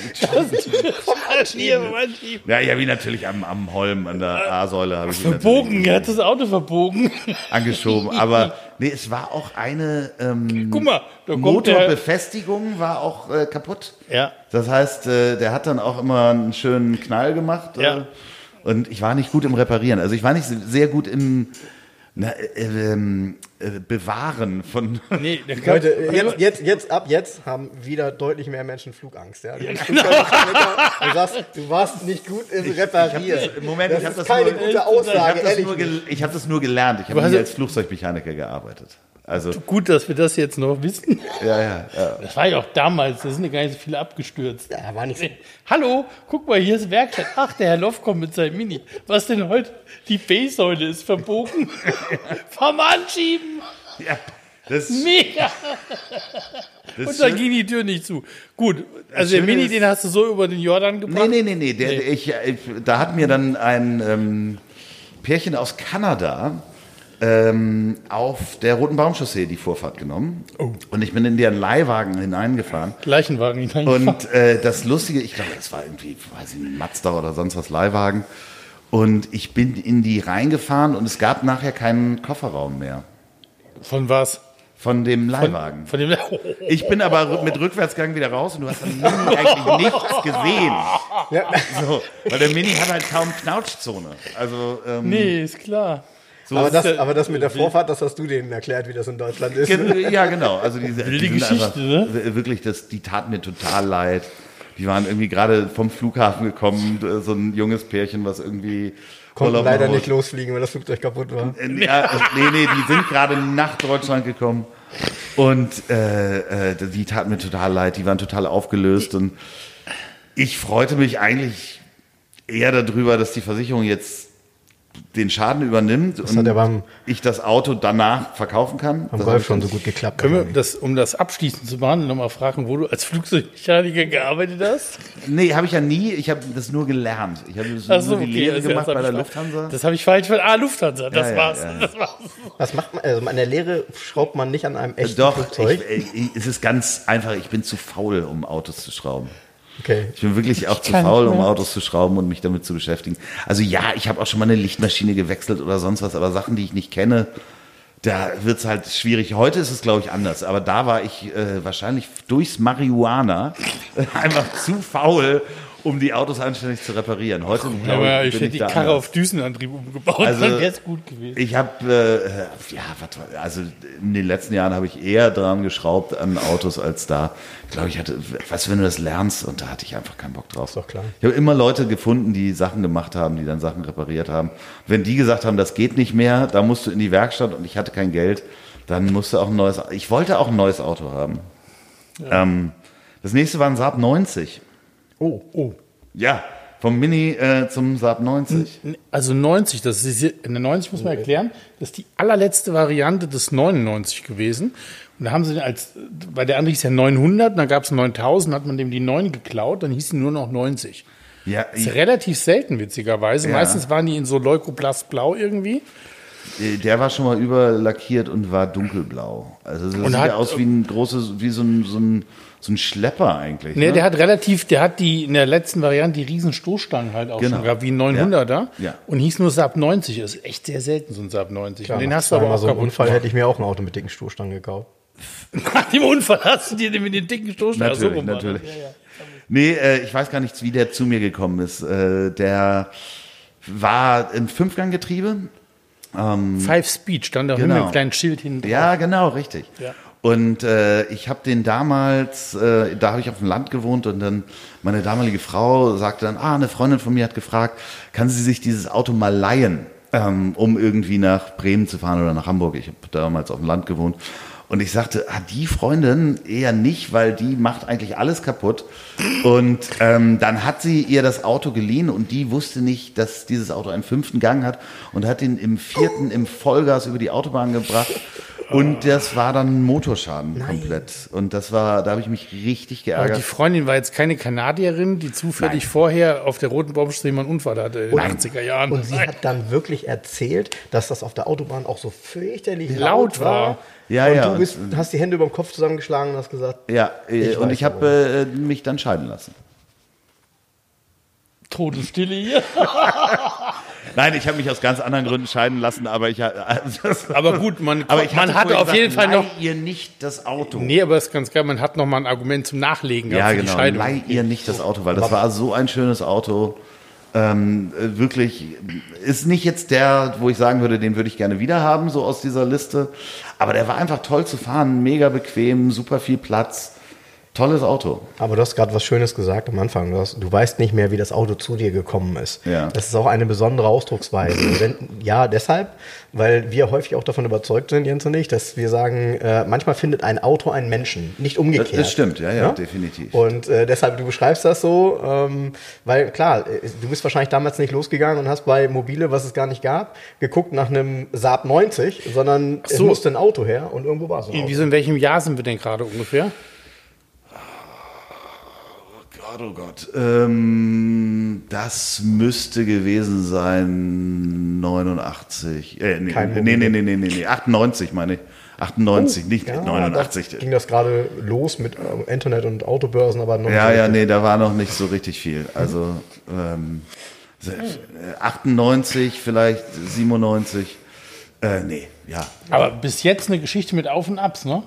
[SPEAKER 3] ja ja wie natürlich am, am Holm an der A-Säule habe ich
[SPEAKER 2] Verbogen, er hat das Auto verbogen.
[SPEAKER 3] angeschoben. <laughs> Aber nee, es war auch eine ähm,
[SPEAKER 2] Guck mal, da kommt der.
[SPEAKER 3] Motorbefestigung war auch äh, kaputt.
[SPEAKER 2] Ja.
[SPEAKER 3] Das heißt, äh, der hat dann auch immer einen schönen Knall gemacht. Äh,
[SPEAKER 2] Ja.
[SPEAKER 3] Und ich war nicht gut im Reparieren. Also ich war nicht sehr gut im na, äh, ähm, äh, Bewahren von. <laughs>
[SPEAKER 2] Nee,
[SPEAKER 4] Leute, jetzt, jetzt, jetzt, ab jetzt haben wieder deutlich mehr Menschen Flugangst. Ja? Du, bist
[SPEAKER 3] genau.
[SPEAKER 4] Du sagst, du warst nicht gut im Reparieren.
[SPEAKER 3] Im Moment,
[SPEAKER 4] das
[SPEAKER 3] ich habe
[SPEAKER 4] ist
[SPEAKER 3] das,
[SPEAKER 4] keine
[SPEAKER 3] nur-
[SPEAKER 4] gute
[SPEAKER 3] ich hab
[SPEAKER 4] Aussage,
[SPEAKER 3] das,
[SPEAKER 4] ehrlich.
[SPEAKER 3] nur gel- ich hab das nur gelernt. Ich habe nie
[SPEAKER 2] du-
[SPEAKER 3] als Flugzeugmechaniker gearbeitet. Also,
[SPEAKER 2] gut, dass wir das jetzt noch wissen.
[SPEAKER 3] ja, ja, ja.
[SPEAKER 2] Das war ja auch damals, da sind ja gar nicht so viele abgestürzt.
[SPEAKER 4] Ja, war nicht so.
[SPEAKER 2] Hallo, guck mal, hier ist Werkstatt. Ach, der Herr Loff kommt mit seinem Mini. Was denn heute? Die B-Säule ist verbogen. <laughs> Fahr mal anschieben.
[SPEAKER 3] Ja das, <laughs>
[SPEAKER 2] Mega.
[SPEAKER 3] das
[SPEAKER 2] Und dann ging die Tür nicht zu. Gut, also der Mini, den hast du so über den Jordan gebracht.
[SPEAKER 3] Nee, nee, nee, nee. Der, Ich, ich, da hat mir dann ein ähm, Pärchen aus Kanada ähm, auf der Roten Baumchaussee die Vorfahrt genommen.
[SPEAKER 2] Oh.
[SPEAKER 3] Und ich bin in deren Leihwagen hineingefahren.
[SPEAKER 2] Leichenwagen hineingefahren.
[SPEAKER 3] Und äh, das Lustige, ich glaube, das war irgendwie, weiß ich nicht, Mazda oder sonst was Leihwagen. Und ich bin in die reingefahren und es gab nachher keinen Kofferraum mehr
[SPEAKER 2] Von was?
[SPEAKER 3] von dem Leihwagen.
[SPEAKER 2] Von dem. <laughs>
[SPEAKER 3] Ich bin aber mit Rückwärtsgang wieder raus und du hast dann Mini eigentlich nichts gesehen. So, weil der Mini hat halt kaum Knautschzone. Also, ähm,
[SPEAKER 2] Nee, ist klar.
[SPEAKER 3] so
[SPEAKER 4] Aber
[SPEAKER 3] ist
[SPEAKER 4] das,
[SPEAKER 3] der-
[SPEAKER 4] aber das mit der Vorfahrt, das hast du denen erklärt, wie das in Deutschland ist.
[SPEAKER 3] Gen- Ja, genau. Also diese die sind
[SPEAKER 2] Geschichte,
[SPEAKER 3] einfach,
[SPEAKER 2] ne?
[SPEAKER 3] Wirklich, das, die taten mir total leid. Die waren irgendwie gerade vom Flughafen gekommen, so ein junges Pärchen, was irgendwie
[SPEAKER 4] Konnten
[SPEAKER 3] Urlaub
[SPEAKER 4] leider nicht losfliegen, weil das Flugzeug kaputt war.
[SPEAKER 3] Äh, Ja, nee, nee, die sind gerade nach Deutschland gekommen. Und äh, äh, die taten mir total leid, die waren total aufgelöst. Und ich freute mich eigentlich eher darüber, dass die Versicherung jetzt den Schaden übernimmt und
[SPEAKER 4] hat ja beim-
[SPEAKER 3] ich das Auto danach verkaufen kann.
[SPEAKER 4] Am
[SPEAKER 3] Das
[SPEAKER 4] Golf schon so gut geklappt.
[SPEAKER 2] Können wir das, um das abschließend zu machen, nochmal fragen, wo du als Flugzeugmechaniker gearbeitet hast?
[SPEAKER 3] Nee, habe ich ja nie, ich habe das nur gelernt. Ich habe das
[SPEAKER 2] so,
[SPEAKER 3] nur die
[SPEAKER 2] okay,
[SPEAKER 3] Lehre
[SPEAKER 2] das-
[SPEAKER 3] gemacht
[SPEAKER 2] das
[SPEAKER 3] bei der Lufthansa.
[SPEAKER 2] Das habe ich falsch verstanden. Ah, Lufthansa, das
[SPEAKER 3] Ja, ja,
[SPEAKER 2] war's.
[SPEAKER 3] ja.
[SPEAKER 2] Das war's.
[SPEAKER 4] Was macht man? Also an der Lehre schraubt man nicht an einem echten
[SPEAKER 3] Doch,
[SPEAKER 4] Flugzeug.
[SPEAKER 3] ich, ich, es ist ganz einfach, ich bin zu faul, um Autos zu schrauben.
[SPEAKER 4] Okay.
[SPEAKER 3] Ich bin wirklich auch zu
[SPEAKER 2] kann
[SPEAKER 3] faul, um. Autos zu schrauben und mich damit zu beschäftigen. Also ja, ich habe auch schon mal eine Lichtmaschine gewechselt oder sonst was, aber Sachen, die ich nicht kenne, da wird es halt schwierig. Heute ist es, glaube ich, anders. Aber da war ich äh, wahrscheinlich durchs Marihuana <laughs> einfach zu faul, um die Autos anständig zu reparieren. Heute,
[SPEAKER 2] Ja,
[SPEAKER 3] glaube
[SPEAKER 2] aber
[SPEAKER 3] ich,
[SPEAKER 2] ich hätte die Karre
[SPEAKER 3] anders.
[SPEAKER 2] auf Düsenantrieb umgebaut,
[SPEAKER 3] Also-
[SPEAKER 2] dann wäre es gut gewesen.
[SPEAKER 3] Ich habe, äh, ja, was, also in den letzten Jahren habe ich eher dran geschraubt an Autos als da. Ich glaube, ich hatte, was, wenn du das lernst, und da hatte ich einfach keinen Bock drauf.
[SPEAKER 4] Ist doch klar.
[SPEAKER 3] Ich habe immer Leute gefunden, die Sachen gemacht haben, die dann Sachen repariert haben. Wenn die gesagt haben, das geht nicht mehr, da musst du in die Werkstatt und ich hatte kein Geld, dann musste auch ein neues, ich wollte auch ein neues Auto haben. Ähm, das nächste war ein Saab 90.
[SPEAKER 4] Oh,
[SPEAKER 2] Oh.
[SPEAKER 3] Ja, vom Mini äh, zum Saab 90.
[SPEAKER 2] Also 90, das ist hier- in der 90 muss man erklären, das ist die allerletzte Variante des 99 gewesen. Und da haben sie als, weil der andere hieß ja 900, dann gab es 9000, hat man dem die 9 geklaut, dann hieß sie nur noch 90.
[SPEAKER 3] Ja,
[SPEAKER 2] Das ist relativ selten, witzigerweise.
[SPEAKER 3] Ja.
[SPEAKER 2] Meistens waren die in so Leukoplastblau irgendwie.
[SPEAKER 3] Der war schon mal überlackiert und war dunkelblau. Also das sieht
[SPEAKER 2] hat-
[SPEAKER 3] ja aus wie ein großes, wie so ein, so ein, so ein Schlepper eigentlich.
[SPEAKER 2] Nee,
[SPEAKER 3] ne?
[SPEAKER 2] der hat relativ, der hat die in der letzten Variante die riesen Stoßstangen halt auch
[SPEAKER 3] Genau.
[SPEAKER 2] schon gehabt, wie ein 900er.
[SPEAKER 3] Ja.
[SPEAKER 2] Und hieß nur Saab 90. Das ist echt sehr selten, so ein Saab 90.
[SPEAKER 4] klar,
[SPEAKER 2] und den
[SPEAKER 4] nach
[SPEAKER 2] hast du aber auch
[SPEAKER 4] so einem
[SPEAKER 2] kaputt
[SPEAKER 4] Unfall
[SPEAKER 2] gemacht.
[SPEAKER 4] hätte ich mir auch ein Auto mit dicken Stoßstangen gekauft. <laughs>
[SPEAKER 2] Nach dem Unfall hast du dir den mit den dicken Stoßstangen
[SPEAKER 3] Natürlich,
[SPEAKER 2] rum,
[SPEAKER 3] natürlich.
[SPEAKER 2] Ja, ja.
[SPEAKER 3] Nee, äh, ich weiß gar nicht, wie der zu mir gekommen ist. Äh, der war im Fünfganggetriebe.
[SPEAKER 2] Five Speed stand da
[SPEAKER 3] Genau.
[SPEAKER 2] mit einem kleinen Schild hinten.
[SPEAKER 3] Ja, genau, richtig.
[SPEAKER 2] Ja.
[SPEAKER 3] Und äh, ich habe den damals, äh, da habe ich auf dem Land gewohnt und dann meine damalige Frau sagte dann, ah, eine Freundin von mir hat gefragt, kann sie sich dieses Auto mal leihen, ähm, um irgendwie nach Bremen zu fahren oder nach Hamburg. Ich habe damals auf dem Land gewohnt. Und ich sagte, ah, die Freundin eher nicht, weil die macht eigentlich alles kaputt. Und ähm, dann hat sie ihr das Auto geliehen und die wusste nicht, dass dieses Auto einen fünften Gang hat und hat ihn im vierten im Vollgas über die Autobahn gebracht. Und das war dann Motorschaden komplett. Und das war, da habe ich mich richtig
[SPEAKER 2] Aber die
[SPEAKER 3] geärgert.
[SPEAKER 2] Freundin war jetzt keine Kanadierin, die zufällig
[SPEAKER 3] Nein.
[SPEAKER 2] vorher auf der Roten Baumstraße einen Unfall hatte in den
[SPEAKER 3] Nein.
[SPEAKER 2] 80er Jahren.
[SPEAKER 4] Und sie hat dann wirklich erzählt, dass das auf der Autobahn auch so fürchterlich
[SPEAKER 2] Laut
[SPEAKER 4] laut,
[SPEAKER 2] war.
[SPEAKER 4] war.
[SPEAKER 3] Ja,
[SPEAKER 4] und
[SPEAKER 3] ja,
[SPEAKER 4] du
[SPEAKER 3] und-
[SPEAKER 4] bist, hast die Hände über dem Kopf zusammengeschlagen und hast gesagt,
[SPEAKER 3] Ja, äh,
[SPEAKER 4] Ich
[SPEAKER 3] und
[SPEAKER 4] weiß
[SPEAKER 3] ich habe äh, mich dann scheiden lassen.
[SPEAKER 2] Totenstille hier. <laughs>
[SPEAKER 3] Nein, ich habe mich aus ganz anderen Gründen scheiden lassen, aber ich also das, <laughs>
[SPEAKER 2] Aber gut, man,
[SPEAKER 3] aber ich
[SPEAKER 2] man hatte auf jeden Fall noch.
[SPEAKER 3] ihr nicht das Auto.
[SPEAKER 2] Nee, aber das ist ganz geil, man hat noch mal ein Argument zum Nachlegen
[SPEAKER 3] Ja, genau. Leih ihr nicht das Auto, weil das war so ein schönes Auto. Ähm, äh, wirklich ist nicht jetzt der, wo ich sagen würde, den würde ich gerne wieder haben, so aus dieser Liste. Aber der war einfach toll zu fahren, mega bequem, super viel Platz. Tolles Auto.
[SPEAKER 4] aber du hast gerade was Schönes gesagt am Anfang. Du, hast, du weißt nicht mehr, wie das Auto zu dir gekommen ist.
[SPEAKER 3] Ja.
[SPEAKER 4] Das ist auch eine besondere Ausdrucksweise. <clears throat> Wenn, ja, deshalb, weil wir häufig auch davon überzeugt sind, Jens und ich, dass wir sagen, äh, manchmal findet ein Auto einen Menschen, nicht umgekehrt.
[SPEAKER 3] Das- das stimmt, ja, ja, definitiv.
[SPEAKER 4] Und äh, deshalb, du beschreibst das so, ähm, weil klar, äh, du bist wahrscheinlich damals nicht losgegangen und hast bei Mobile, was es gar nicht gab, geguckt nach einem Saab 90, sondern es
[SPEAKER 2] so.
[SPEAKER 4] musste ein Auto her und irgendwo war es ein
[SPEAKER 2] In,
[SPEAKER 4] Auto.
[SPEAKER 2] wieso, in welchem Jahr sind wir denn gerade ungefähr?
[SPEAKER 3] Gott, oh Gott. Ähm, das müsste gewesen sein 89. Äh, nee,
[SPEAKER 4] Kein
[SPEAKER 3] nee, nee, nee, nee, nee, nee, 98 meine ich. 98, nicht
[SPEAKER 4] Ja,
[SPEAKER 3] 89.
[SPEAKER 4] Da ging das gerade los mit äh, Internet und Autobörsen, aber noch
[SPEAKER 3] Ja, ja, nee, da war noch nicht so richtig viel. Also ähm, se- äh, 98, vielleicht 97. Äh, nee, ja.
[SPEAKER 2] Aber bis jetzt eine Geschichte mit Auf und Abs, ne?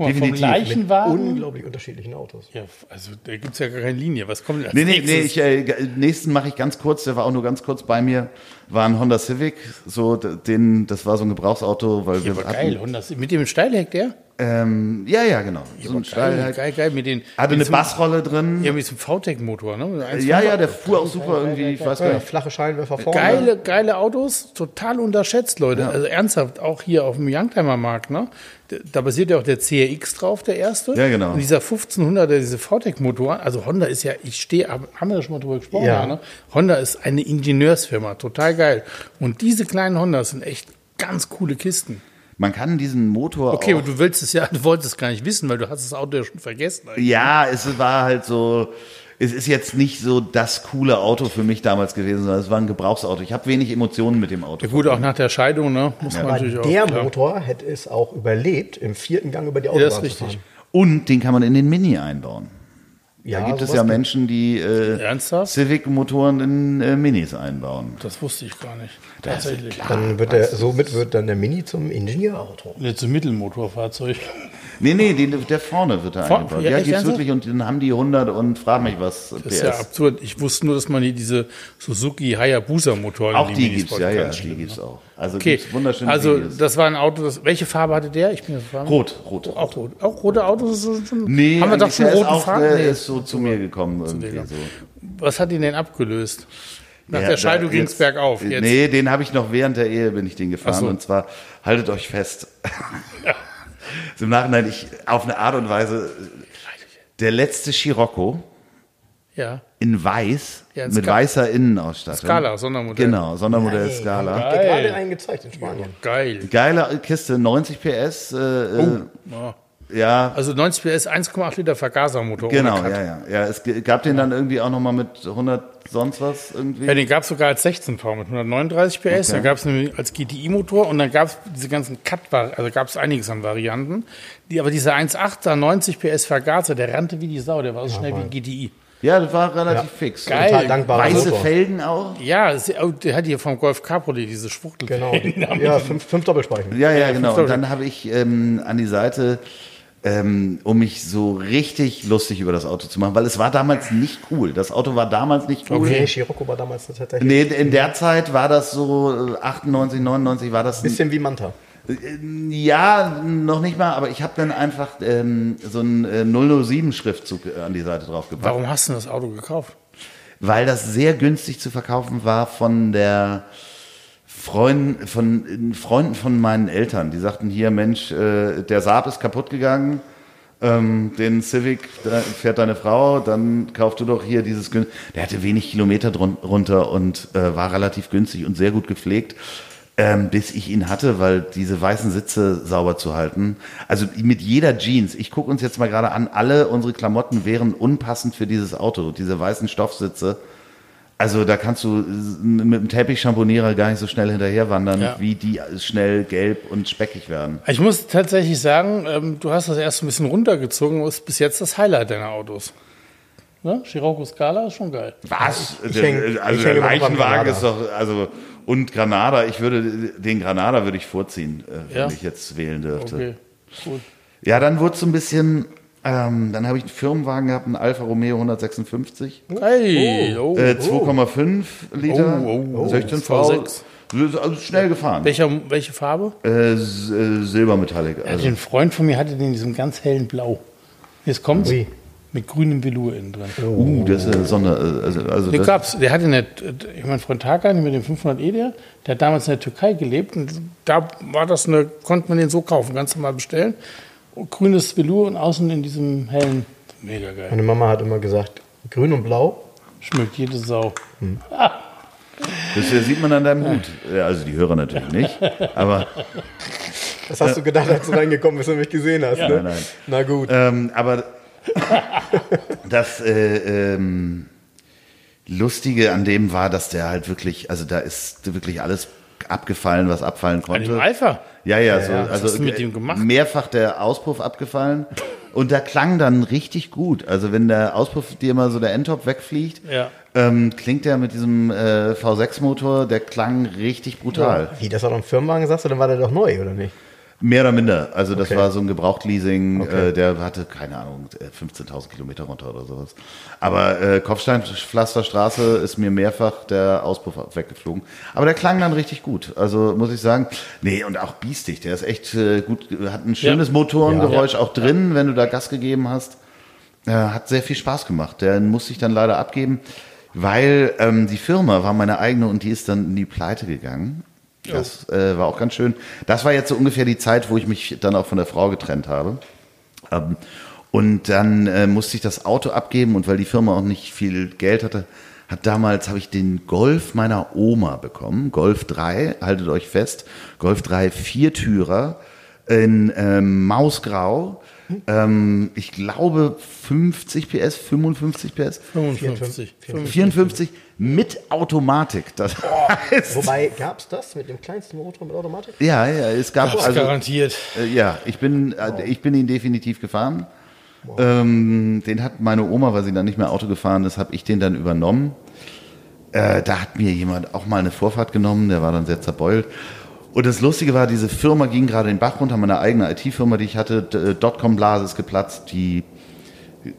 [SPEAKER 2] Mal, vom
[SPEAKER 3] Definitiv.
[SPEAKER 4] mit
[SPEAKER 2] Leichenwagen.
[SPEAKER 4] unglaublich unterschiedlichen Autos.
[SPEAKER 2] Ja, also da gibt es ja gar keine Linie. Was kommt denn als
[SPEAKER 3] Nee, nee,
[SPEAKER 2] nächstes?
[SPEAKER 3] nee, ich, äh, nächsten mache ich ganz kurz, der war auch nur ganz kurz bei mir, war ein Honda Civic, so den, das war so ein Gebrauchsauto, weil wir hatten,
[SPEAKER 2] geil. Das, mit dem Steilheck, der?
[SPEAKER 3] Ähm, ja, ja, genau. So ein
[SPEAKER 2] geil,
[SPEAKER 3] Steilheck.
[SPEAKER 2] geil, geil. Mit den,
[SPEAKER 3] Hatte
[SPEAKER 2] mit
[SPEAKER 3] eine Bassrolle drin.
[SPEAKER 2] Ja, mit so einem VTEC-Motor, ne?
[SPEAKER 3] Ja, ja, der fuhr auch super irgendwie, ich weiß gar
[SPEAKER 4] Ja,
[SPEAKER 3] nicht.
[SPEAKER 4] flache Scheinwerfer vorne.
[SPEAKER 2] Geile, geile Autos, total unterschätzt, Leute. Also ernsthaft, auch hier auf dem Youngtimer Markt, ne? Da basiert ja auch der CRX drauf, der erste.
[SPEAKER 3] Ja, genau.
[SPEAKER 2] Und dieser 1500er, diese VTEC-Motor, also Honda ist ja, ich stehe, haben wir da schon mal drüber gesprochen,
[SPEAKER 4] Ja.
[SPEAKER 2] ja. ne? Honda ist eine Ingenieursfirma, total geil. Und diese kleinen Hondas sind echt ganz coole Kisten.
[SPEAKER 3] Man kann diesen Motor
[SPEAKER 2] Okay,
[SPEAKER 3] auch,
[SPEAKER 2] und du willst es ja, du wolltest es gar nicht wissen, weil du hast das Auto ja schon vergessen. eigentlich.
[SPEAKER 3] Ja, es war halt so, es ist jetzt nicht so das coole Auto für mich damals gewesen, sondern es war ein Gebrauchsauto. Ich habe wenig Emotionen mit dem Auto.
[SPEAKER 2] Ja, gut, auch nach der Scheidung, ne? Muss man
[SPEAKER 4] Aber
[SPEAKER 2] natürlich auch.
[SPEAKER 4] der
[SPEAKER 2] klar.
[SPEAKER 4] Motor hätte es auch überlebt, im vierten Gang über die
[SPEAKER 2] Ja,
[SPEAKER 4] Autobahn
[SPEAKER 2] das ist
[SPEAKER 4] zu fahren.
[SPEAKER 2] richtig.
[SPEAKER 3] Und den kann man in den Mini einbauen.
[SPEAKER 4] Ja,
[SPEAKER 3] da gibt es ja Menschen, die äh,
[SPEAKER 2] Ernsthaft?
[SPEAKER 3] Civic-Motoren in äh, Minis einbauen.
[SPEAKER 2] Das wusste ich gar nicht. Tatsächlich.
[SPEAKER 4] Dann wird der, somit wird dann der Mini zum Ingenieurauto.
[SPEAKER 2] Jetzt ein Mittelmotorfahrzeug.
[SPEAKER 3] Nee, nee, den, der vorne wird da
[SPEAKER 2] Vor-
[SPEAKER 3] eingebaut.
[SPEAKER 2] ja,
[SPEAKER 3] Ja,
[SPEAKER 2] ernsthaft?
[SPEAKER 3] wirklich und dann haben die 100 und frag mich was
[SPEAKER 2] Das
[SPEAKER 3] PS.
[SPEAKER 2] ist ja absurd. Ich wusste nur, dass man hier diese Suzuki Hayabusa Motoren
[SPEAKER 3] auch die
[SPEAKER 2] Minis
[SPEAKER 3] gibt's, ja, ja, die gibt's auch. Also
[SPEAKER 2] Okay,
[SPEAKER 3] wunderschöne
[SPEAKER 2] also
[SPEAKER 3] Videos.
[SPEAKER 2] das war ein Auto. Das, welche Farbe hatte der? Ich bin gefahren.
[SPEAKER 3] Rot, rot.
[SPEAKER 2] Auch rot. Auch rote Autos? Schon,
[SPEAKER 3] Nee,
[SPEAKER 2] haben wir doch schon roten
[SPEAKER 3] auch,
[SPEAKER 2] Farben?
[SPEAKER 3] der
[SPEAKER 2] Nee.
[SPEAKER 3] ist so zu mir gekommen irgendwie
[SPEAKER 2] dir.
[SPEAKER 3] so.
[SPEAKER 2] Was hat ihn denn abgelöst? Nach
[SPEAKER 3] Ja,
[SPEAKER 2] der Scheidung ging es bergauf. Jetzt.
[SPEAKER 3] Nee, den habe ich noch während der Ehe bin ich den gefahren
[SPEAKER 2] so.
[SPEAKER 3] und zwar haltet euch fest. <laughs> Im Nachhinein ich auf eine Art und Weise der letzte Scirocco
[SPEAKER 2] Ja.
[SPEAKER 3] in weiß
[SPEAKER 2] Ja, in
[SPEAKER 3] mit
[SPEAKER 2] Ska-
[SPEAKER 3] weißer Innenausstattung.
[SPEAKER 2] Scala, Sondermodell.
[SPEAKER 3] Genau, Sondermodell Scala.
[SPEAKER 4] Hat der gerade einen gezeigt in Spanien.
[SPEAKER 2] Geil.
[SPEAKER 3] Geile Kiste, 90 PS. Äh, äh,
[SPEAKER 2] Ja.
[SPEAKER 3] Ja,
[SPEAKER 2] Also 90 PS, 1,8 Liter Vergasermotor.
[SPEAKER 3] genau, ja, ja. Ja, es gab den dann irgendwie auch nochmal mit 100 sonst was irgendwie.
[SPEAKER 2] Ja, den gab es sogar als 16V mit 139 PS.
[SPEAKER 3] Okay.
[SPEAKER 2] Da gab es als GTI-Motor und dann gab es diese ganzen cut also gab es einiges an Varianten. Die, aber dieser 1.8er 90 PS Vergaser, der rannte wie die Sau, der war so schnell wie ein GTI.
[SPEAKER 3] Ja, das war relativ fix.
[SPEAKER 2] Geil.
[SPEAKER 4] Total dankbarer
[SPEAKER 3] Weiße
[SPEAKER 4] Motor.
[SPEAKER 3] Felgen auch.
[SPEAKER 2] Ja, oh, der hat hier vom Golf Cabriolet diese Schwuchtel.
[SPEAKER 4] Genau. <laughs> Ja, fünf, fünf Doppelspeichen.
[SPEAKER 3] Ja, ja, genau. Und dann habe ich ähm, an die Seite, ähm, um mich so richtig lustig über das Auto zu machen, weil es war damals nicht cool. Das Auto war damals nicht cool.
[SPEAKER 4] Nee, Scirocco war damals tatsächlich
[SPEAKER 3] Nee, in der Zeit war das so, äh, 98, 99 war das
[SPEAKER 4] ein bisschen wie Manta.
[SPEAKER 3] Ja, noch nicht mal, aber ich habe dann einfach ähm, so einen äh, 007-Schriftzug äh, an die Seite draufgepackt.
[SPEAKER 2] Warum hast du das Auto gekauft?
[SPEAKER 3] Weil das sehr günstig zu verkaufen war von der Freund, von Freunden von meinen Eltern. Die sagten hier, Mensch, äh, der Saab ist kaputt gegangen, ähm, den Civic fährt deine Frau, dann kauf du doch hier dieses gün- Der hatte wenig Kilometer drun runter und äh, war relativ günstig und sehr gut gepflegt. Ähm, bis ich ihn hatte, weil diese weißen Sitze sauber zu halten. Also mit jeder Jeans, ich gucke uns jetzt mal gerade an, alle unsere Klamotten wären unpassend für dieses Auto, diese weißen Stoffsitze. Also da kannst du mit dem Teppichchamponierer gar nicht so schnell hinterher wandern,
[SPEAKER 2] Ja.
[SPEAKER 3] wie die schnell gelb und speckig werden.
[SPEAKER 2] Ich muss tatsächlich sagen, ähm, du hast das erst ein bisschen runtergezogen, ist bis jetzt das Highlight deiner Autos. Ne? Scirocco Scala ist schon geil.
[SPEAKER 3] Was?
[SPEAKER 4] ich
[SPEAKER 3] Der-
[SPEAKER 4] häng-
[SPEAKER 3] also
[SPEAKER 4] ich
[SPEAKER 3] der
[SPEAKER 4] immer noch beim
[SPEAKER 3] Leichenwagen ist doch, also und Granada, ich würde den Granada würde ich vorziehen, äh, wenn
[SPEAKER 2] Ja?
[SPEAKER 3] ich jetzt wählen dürfte.
[SPEAKER 2] Okay, gut.
[SPEAKER 3] Ja, dann wurde es so ein bisschen, ähm, dann habe ich einen Firmenwagen gehabt, einen Alfa Romeo 156,
[SPEAKER 2] Geil. Oh.
[SPEAKER 3] äh, 2,5 Liter,
[SPEAKER 2] Oh, oh, oh.
[SPEAKER 3] 16 V,
[SPEAKER 2] V6.
[SPEAKER 3] also schnell gefahren.
[SPEAKER 2] Welcher, welche Farbe?
[SPEAKER 3] Äh, äh, Silbermetallic. Also.
[SPEAKER 2] Ein Freund von mir hatte den in diesem ganz hellen Blau. Jetzt kommt's.
[SPEAKER 4] Ui.
[SPEAKER 2] Mit grünem Velour innen drin.
[SPEAKER 3] Uh, das ist eine Sonder, also, also
[SPEAKER 2] Den
[SPEAKER 3] das,
[SPEAKER 2] gab's. Der hatte eine, ich mein Freund Tarkan mit dem 500e, der, der hat damals in der Türkei gelebt und da war das eine, konnte man den so kaufen, ganz normal bestellen. Grünes Velour und außen in diesem hellen, mega geil.
[SPEAKER 4] Meine Mama hat immer gesagt, grün und blau.
[SPEAKER 2] Schmeckt jede Sau.
[SPEAKER 3] das äh, sieht man an deinem Hut. Ja, also die Hörer natürlich <laughs> nicht, aber
[SPEAKER 4] Das hast du gedacht, als du reingekommen bist und mich gesehen hast. ne?
[SPEAKER 3] Nein, nein.
[SPEAKER 4] Na gut.
[SPEAKER 3] Ähm, aber das äh, ähm, Lustige an dem war, dass der halt wirklich, also da ist wirklich alles abgefallen, was abfallen
[SPEAKER 2] An
[SPEAKER 3] konnte.
[SPEAKER 2] dem Alpha.
[SPEAKER 3] Ja, ja, so,
[SPEAKER 2] Was
[SPEAKER 3] also
[SPEAKER 2] hast du mit dem gemacht?
[SPEAKER 3] mehrfach der Auspuff abgefallen. Und da klang dann richtig gut. Also wenn der Auspuff dir immer so der Endtop wegfliegt,
[SPEAKER 2] Ja.
[SPEAKER 3] ähm, klingt der mit diesem äh, V6-Motor, der klang richtig brutal.
[SPEAKER 4] Wie, das war doch ein Firmenwagen, sagst du, dann war der doch neu, oder nicht?
[SPEAKER 3] Mehr oder minder. Also das
[SPEAKER 4] Okay.
[SPEAKER 3] war so ein Gebrauchtleasing,
[SPEAKER 4] Okay.
[SPEAKER 3] äh, der hatte, keine Ahnung, äh, 15.000 Kilometer runter oder sowas. Aber äh, Kopfsteinpflasterstraße ist mir mehrfach der Auspuff weggeflogen. Aber der klang dann richtig gut. Also muss ich sagen, nee, und auch biestig. Der ist echt äh, gut, hat ein schönes
[SPEAKER 2] Ja.
[SPEAKER 3] Motorengeräusch auch drin, wenn du da Gas gegeben hast. Äh, hat sehr viel Spaß gemacht. Der musste ich dann leider abgeben, weil ähm, die Firma war meine eigene und die ist dann in die Pleite gegangen. Das äh, war auch ganz schön. Das war jetzt so ungefähr die Zeit, wo ich mich dann auch von der Frau getrennt habe. Ähm, und dann äh, musste ich das Auto abgeben und weil die Firma auch nicht viel Geld hatte, hat damals habe ich den Golf meiner Oma bekommen, Golf 3, haltet euch fest, Golf 3 Viertürer in ähm, Mausgrau. Ähm, ich glaube 50 PS, 55 PS,
[SPEAKER 2] 55.
[SPEAKER 3] 54 mit Automatik. Das heißt,
[SPEAKER 4] Wobei, gab es das mit dem kleinsten Motor mit Automatik?
[SPEAKER 3] ja, ja, es gab
[SPEAKER 2] Das
[SPEAKER 3] also
[SPEAKER 2] garantiert.
[SPEAKER 3] äh, ja, ich bin äh, ich bin ihn definitiv gefahren. Ähm, den hat meine Oma, weil sie dann nicht mehr Auto gefahren ist, habe ich den dann übernommen. Äh, da hat mir jemand auch mal eine Vorfahrt genommen, der war dann sehr zerbeult. Und das Lustige war, diese Firma ging gerade den Bach runter, meine eigene IT-Firma, die ich hatte, D- Dotcom-Blase ist geplatzt, die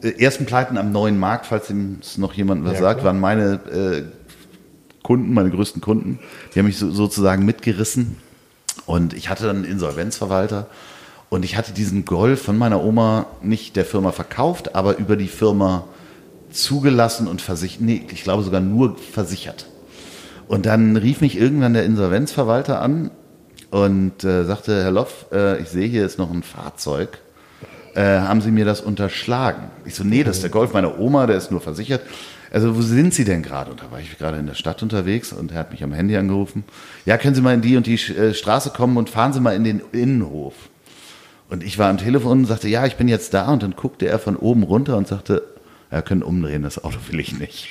[SPEAKER 3] äh, ersten Pleiten am neuen Markt, falls dem es noch jemand was
[SPEAKER 4] Ja,
[SPEAKER 3] sagt,
[SPEAKER 4] klar.
[SPEAKER 3] waren meine äh, Kunden, meine größten Kunden. Die haben mich so, sozusagen mitgerissen. Und ich hatte dann einen Insolvenzverwalter. Und ich hatte diesen Golf von meiner Oma nicht der Firma verkauft, aber über die Firma zugelassen und versichert. Nee, ich glaube sogar nur versichert. Und dann rief mich irgendwann der Insolvenzverwalter an und äh, sagte, Herr Loff, äh, ich sehe, hier ist noch ein Fahrzeug. Äh, haben Sie mir das unterschlagen? Ich so, nee, das ist der Golf meiner Oma, der ist nur versichert. Also wo sind Sie denn gerade? Und da war ich gerade in der Stadt unterwegs und er hat mich am Handy angerufen. Ja, können Sie mal in die und die äh, Straße kommen und fahren Sie mal in den Innenhof. Und ich war am Telefon und sagte, ja, ich bin jetzt da. Und dann guckte er von oben runter und sagte, er können umdrehen, das Auto will ich nicht.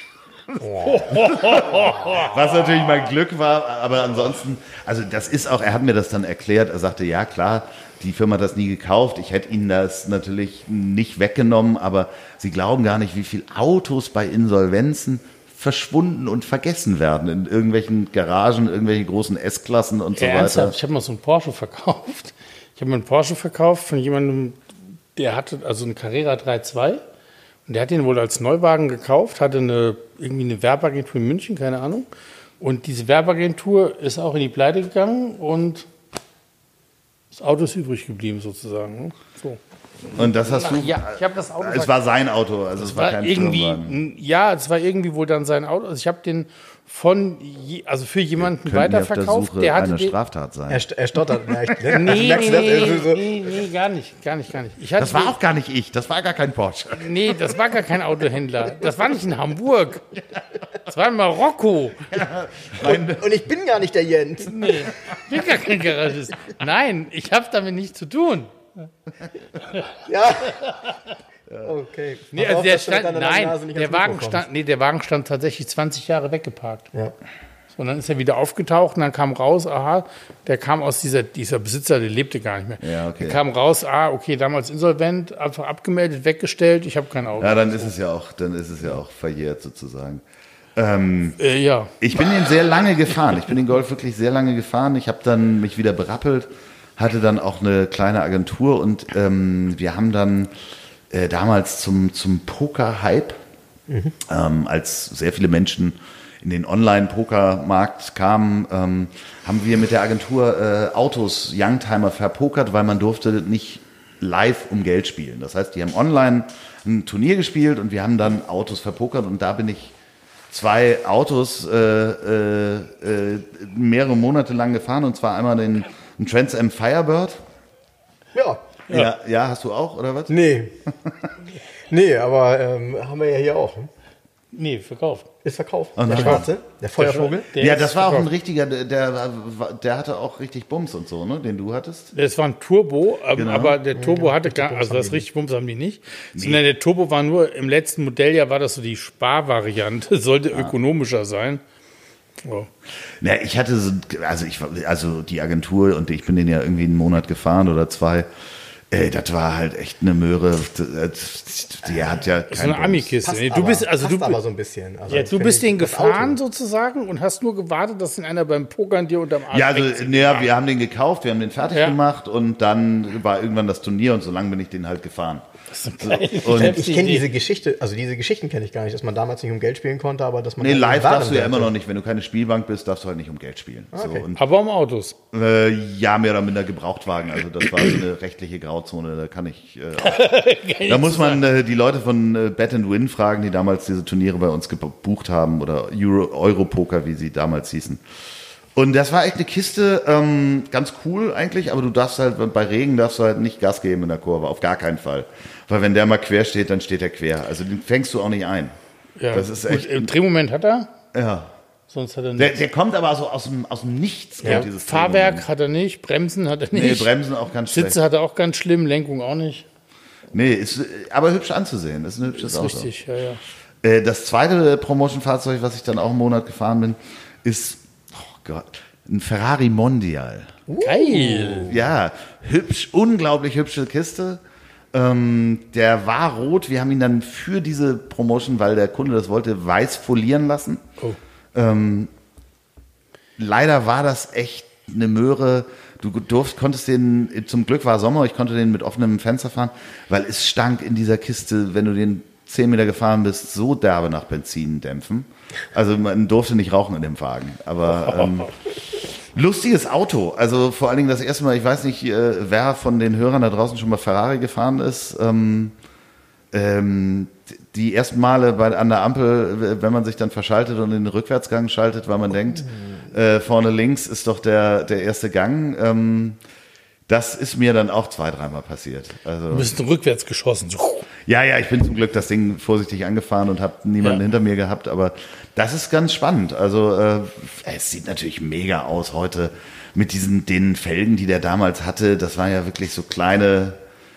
[SPEAKER 3] <laughs> Was natürlich mein Glück war, aber ansonsten, also das ist auch, er hat mir das dann erklärt, er sagte, ja klar, die Firma hat das nie gekauft, ich hätte ihnen das natürlich nicht weggenommen, aber sie glauben gar nicht, wie viele Autos bei Insolvenzen verschwunden und vergessen werden in irgendwelchen Garagen, irgendwelchen großen S-Klassen und so
[SPEAKER 2] Ja,
[SPEAKER 3] weiter.
[SPEAKER 2] ernsthaft, ich habe mal so einen Porsche verkauft. Ich habe mir einen Porsche verkauft von jemandem, der hatte also einen Carrera 3.2 und der hat den wohl als Neuwagen gekauft, hatte eine, irgendwie eine Werbeagentur in München, keine Ahnung. Und diese Werbeagentur ist auch in die Pleite gegangen und das Auto ist übrig geblieben sozusagen. ne? So.
[SPEAKER 3] Und das hast du,
[SPEAKER 2] Ja, ich habe das Auto
[SPEAKER 3] es war sein Auto, also es war,
[SPEAKER 2] war
[SPEAKER 3] kein
[SPEAKER 2] irgendwie,
[SPEAKER 3] Firmenwagen.
[SPEAKER 2] ja, es war irgendwie wohl dann sein Auto. Also ich habe den von, je, also für jemanden weiterverkauft.
[SPEAKER 3] Suche
[SPEAKER 2] Der hatte
[SPEAKER 3] einer
[SPEAKER 2] den,
[SPEAKER 3] Straftat sein.
[SPEAKER 4] Er, er stottert. Ja, ich, ne?
[SPEAKER 2] Nee, nee, nee,
[SPEAKER 4] so-
[SPEAKER 2] nee, nee, gar nicht, gar nicht, gar nicht. Ich hatte
[SPEAKER 3] Das war auch gar nicht ich, das war gar kein Porsche.
[SPEAKER 2] Nee, das war gar kein Autohändler. Das war nicht in Hamburg. Das war in Marokko.
[SPEAKER 4] Und ich bin gar nicht der Jens.
[SPEAKER 2] Nee, ich bin gar kein Garagist. Nein, ich habe damit nichts zu tun.
[SPEAKER 4] Ja. Okay.
[SPEAKER 2] Nee, also
[SPEAKER 4] auf,
[SPEAKER 2] der stand, nein, der Wagen
[SPEAKER 4] kommst.
[SPEAKER 2] stand, nee, der Wagen stand tatsächlich 20 Jahre weggeparkt.
[SPEAKER 4] Ja.
[SPEAKER 2] So, und dann ist er wieder aufgetaucht und dann kam raus, aha, der kam aus dieser, dieser Besitzer, der lebte gar nicht mehr.
[SPEAKER 3] Ja, okay.
[SPEAKER 2] Der kam raus, ah, okay, damals insolvent, einfach abgemeldet, weggestellt, ich habe kein Auto.
[SPEAKER 3] Ja, dann ist es ja auch, dann ist es ja auch verjährt sozusagen.
[SPEAKER 2] Äh, ja.
[SPEAKER 3] Ich bin den sehr lange gefahren. Ich bin den Golf wirklich sehr lange gefahren. Ich habe dann mich wieder berappelt, hatte dann auch eine kleine Agentur und ähm, wir haben dann äh, damals zum, zum Poker-Hype, ähm, als sehr viele Menschen in den Online-Poker-Markt kamen, ähm, haben wir mit der Agentur äh, Autos Youngtimer verpokert, weil man durfte nicht live um Geld spielen. Das heißt, die haben online ein Turnier gespielt und wir haben dann Autos verpokert und da bin ich zwei Autos äh, äh, äh, mehrere Monate lang gefahren und zwar einmal den, den Trans Am Firebird.
[SPEAKER 4] Ja.
[SPEAKER 3] Ja. ja, hast du auch oder was?
[SPEAKER 4] Nee. <laughs> nee, aber ähm, haben wir ja hier auch. ne?
[SPEAKER 2] Nee, verkauft.
[SPEAKER 4] Ist verkauft.
[SPEAKER 3] Oh
[SPEAKER 4] der. Schwarze, der Feuervogel.
[SPEAKER 2] Der
[SPEAKER 3] ja, das war auch ein
[SPEAKER 2] verkauft.
[SPEAKER 3] richtiger, der, der, hatte auch richtig Bums und so, ne, den du hattest.
[SPEAKER 2] Das war ein Turbo, ähm,
[SPEAKER 3] Genau.
[SPEAKER 2] aber der Turbo hatte gar, also das richtig Bums haben die nicht. Sondern der Turbo war nur, im letzten Modelljahr war das so die Sparvariante, <laughs> sollte ökonomischer sein. Oh.
[SPEAKER 3] Ja, ich hatte so, also ich war- also die Agentur und ich bin den ja irgendwie einen Monat gefahren oder zwei. Äh, das war halt echt eine Möhre. Die hat ja
[SPEAKER 2] So
[SPEAKER 3] kein
[SPEAKER 2] eine
[SPEAKER 3] Bums.
[SPEAKER 2] Ami-Kiste. Nee, Du bist, also du,
[SPEAKER 4] aber so ein bisschen. Also
[SPEAKER 2] ja, du bist den gefahren
[SPEAKER 4] Auto-
[SPEAKER 2] sozusagen und hast nur gewartet, dass den einer beim Pokern dir unterm Arsch
[SPEAKER 3] Ja, also, naja, wir haben den gekauft, wir haben den fertig
[SPEAKER 2] Ja.
[SPEAKER 3] gemacht und dann war irgendwann das Turnier und so lange bin ich den halt gefahren.
[SPEAKER 2] Eine geile
[SPEAKER 3] Und-
[SPEAKER 4] Ich kenne diese Geschichte, also diese Geschichten kenne ich gar nicht, dass man damals nicht um Geld spielen konnte, aber dass man
[SPEAKER 3] Nee, live darfst du ja immer noch nicht. Wenn du keine Spielbank bist, darfst du halt nicht um Geld spielen. So,
[SPEAKER 4] okay.
[SPEAKER 3] und,
[SPEAKER 2] Aber um Autos.
[SPEAKER 3] äh, ja, mehr oder minder Gebrauchtwagen. Also das war so eine rechtliche Grauzone. Da kann ich. Äh, <laughs> da muss man äh, die Leute von äh, Bet and Win fragen, die damals diese Turniere bei uns gebucht haben oder Euro, Europoker, wie sie damals hießen. Und das war echt eine Kiste, ähm, ganz cool eigentlich, aber du darfst halt, bei Regen darfst du halt nicht Gas geben in der Kurve, auf gar keinen Fall. Weil wenn der mal quer steht, dann steht er quer. Also den fängst du auch nicht ein.
[SPEAKER 2] Ja.
[SPEAKER 3] Das ist
[SPEAKER 2] Gut,
[SPEAKER 3] echt-
[SPEAKER 2] Im Drehmoment hat er,
[SPEAKER 3] Ja.
[SPEAKER 2] Sonst hat er
[SPEAKER 3] Der,
[SPEAKER 2] nicht.
[SPEAKER 3] der kommt aber so aus dem, aus dem Nichts. kommt
[SPEAKER 2] Ja.
[SPEAKER 3] dieses
[SPEAKER 2] Fahrwerk
[SPEAKER 3] Drehmoment.
[SPEAKER 2] hat er nicht, Bremsen hat er
[SPEAKER 3] Nee,
[SPEAKER 2] nicht.
[SPEAKER 3] Bremsen auch ganz schlecht.
[SPEAKER 2] Sitze hat er auch ganz schlimm, Lenkung auch nicht.
[SPEAKER 3] Nee, ist aber hübsch anzusehen. Das ist ein hübsches
[SPEAKER 2] Das ist
[SPEAKER 3] Auto.
[SPEAKER 2] richtig, ja, ja.
[SPEAKER 3] Äh, das zweite Promotion-Fahrzeug, was ich dann auch einen Monat gefahren bin, ist oh Gott, ein Ferrari Mondial.
[SPEAKER 2] Geil.
[SPEAKER 3] Ja, hübsch, unglaublich hübsche Kiste. Ähm, der war rot. Wir haben ihn dann für diese Promotion, weil der Kunde das wollte, weiß folieren lassen.
[SPEAKER 2] Oh.
[SPEAKER 3] Ähm, leider war das echt eine Möhre. Du durfst, konntest den, zum Glück war Sommer, ich konnte den mit offenem Fenster fahren, weil es stank in dieser Kiste, wenn du den 10 Meter gefahren bist, so derbe nach Benzin dämpfen. Also man durfte nicht rauchen in dem Wagen. Aber ähm, <laughs> lustiges Auto. Also vor allen Dingen das erste Mal, ich weiß nicht, äh, wer von den Hörern da draußen schon mal Ferrari gefahren ist. Ähm, ähm, die ersten Male bei, an der Ampel, wenn man sich dann verschaltet und in den Rückwärtsgang schaltet, weil man denkt, äh, vorne links ist doch der, der erste Gang. Ähm, das ist mir dann auch zwei, dreimal passiert. Also,
[SPEAKER 2] Du bist rückwärts geschossen. So.
[SPEAKER 3] ja, ja, ich bin zum Glück das Ding vorsichtig angefahren und habe niemanden
[SPEAKER 2] Ja.
[SPEAKER 3] hinter mir gehabt, aber das ist ganz spannend. Also äh, es sieht natürlich mega aus heute mit diesen den Felgen, die der damals hatte. Das waren ja wirklich so kleine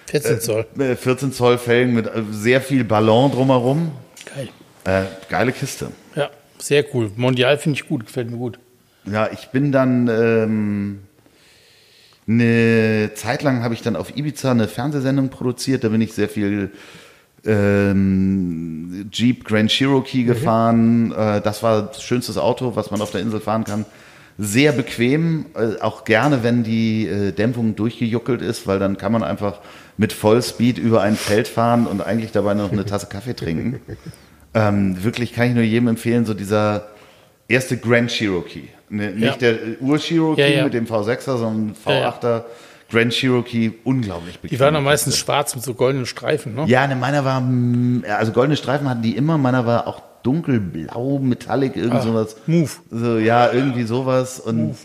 [SPEAKER 2] 14 Zoll.
[SPEAKER 3] äh, 14 Zoll Felgen mit äh, sehr viel Ballon drumherum.
[SPEAKER 2] Geil.
[SPEAKER 3] Äh, geile Kiste.
[SPEAKER 2] Ja, sehr cool. Mondial finde ich gut, gefällt mir gut.
[SPEAKER 3] Ja, ich bin dann ähm, eine Zeit lang habe ich dann auf Ibiza eine Fernsehsendung produziert. Da bin ich sehr viel ähm, Jeep Grand Cherokee gefahren. Äh, das war das schönste Auto, was man auf der Insel fahren kann. Sehr bequem, äh, auch gerne, wenn die äh, Dämpfung durchgejuckelt ist, weil dann kann man einfach mit Vollspeed über ein Feld fahren und eigentlich dabei noch eine Tasse Kaffee trinken. <laughs> Ähm, wirklich kann ich nur jedem empfehlen, so dieser erste Grand Cherokee. Ne, nicht
[SPEAKER 2] Ja.
[SPEAKER 3] der Ur-Cherokee
[SPEAKER 2] Ja, ja.
[SPEAKER 3] mit dem V6er, sondern
[SPEAKER 2] Ja, ja.
[SPEAKER 3] V8er. Grand Cherokee, unglaublich bequem.
[SPEAKER 2] Die waren am meisten schwarz mit so goldenen Streifen, ne?
[SPEAKER 3] Ja, ne, meiner war, mm, also goldene Streifen hatten die immer, meiner war auch dunkelblau, metallic, irgend
[SPEAKER 2] Ah,
[SPEAKER 3] sowas.
[SPEAKER 2] Move.
[SPEAKER 3] So, ja, irgendwie sowas. Und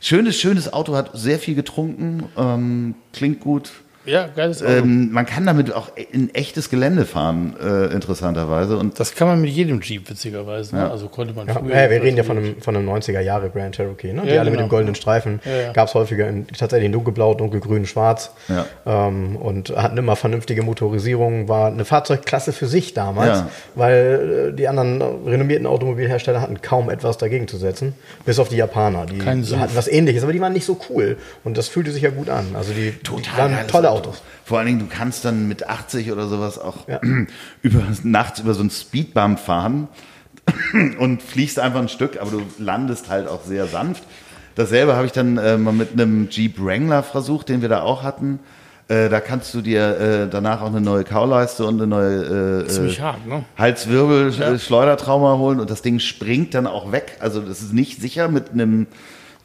[SPEAKER 3] schönes, schönes Auto, hat sehr viel getrunken, ähm, klingt gut.
[SPEAKER 2] Ja, geiles Auto.
[SPEAKER 3] Ähm, man kann damit auch in echtes Gelände fahren, äh, interessanterweise. Und
[SPEAKER 2] das kann man mit jedem Jeep, witzigerweise. Ne?
[SPEAKER 3] Ja.
[SPEAKER 2] Also konnte man
[SPEAKER 4] Ja,
[SPEAKER 2] früher.
[SPEAKER 4] ja, wir reden ja von einem, von einem 90er Jahre Grand Cherokee, ne? die
[SPEAKER 2] Ja,
[SPEAKER 4] alle mit
[SPEAKER 2] genau.
[SPEAKER 4] dem goldenen Streifen.
[SPEAKER 2] Ja, ja.
[SPEAKER 4] Gab es häufiger in, tatsächlich in dunkelblau, dunkelgrün, schwarz.
[SPEAKER 3] Ja.
[SPEAKER 4] Ähm, und hatten immer vernünftige Motorisierung. War eine Fahrzeugklasse für sich damals,
[SPEAKER 3] Ja.
[SPEAKER 4] weil äh, die anderen renommierten Automobilhersteller hatten kaum etwas dagegen zu setzen. Bis auf die Japaner. Die hatten was ähnliches, aber die waren nicht so cool. Und das fühlte sich ja gut an. Also die, die waren tolle. Autos.
[SPEAKER 3] Vor allen Dingen, du kannst dann mit 80 oder sowas auch
[SPEAKER 4] Ja. <clears throat>
[SPEAKER 3] über, nachts über so einen Speedbump fahren <clears throat> und fliegst einfach ein Stück, aber du landest halt auch sehr sanft. Dasselbe habe ich dann äh, mal mit einem Jeep Wrangler versucht, den wir da auch hatten. Äh, da kannst du dir äh, danach auch eine neue Kauleiste und eine neue äh, äh,
[SPEAKER 2] hart, ne?
[SPEAKER 3] Halswirbel,
[SPEAKER 2] Ja.
[SPEAKER 3] äh, Schleudertrauma holen und das Ding springt dann auch weg. Also das ist nicht sicher mit einem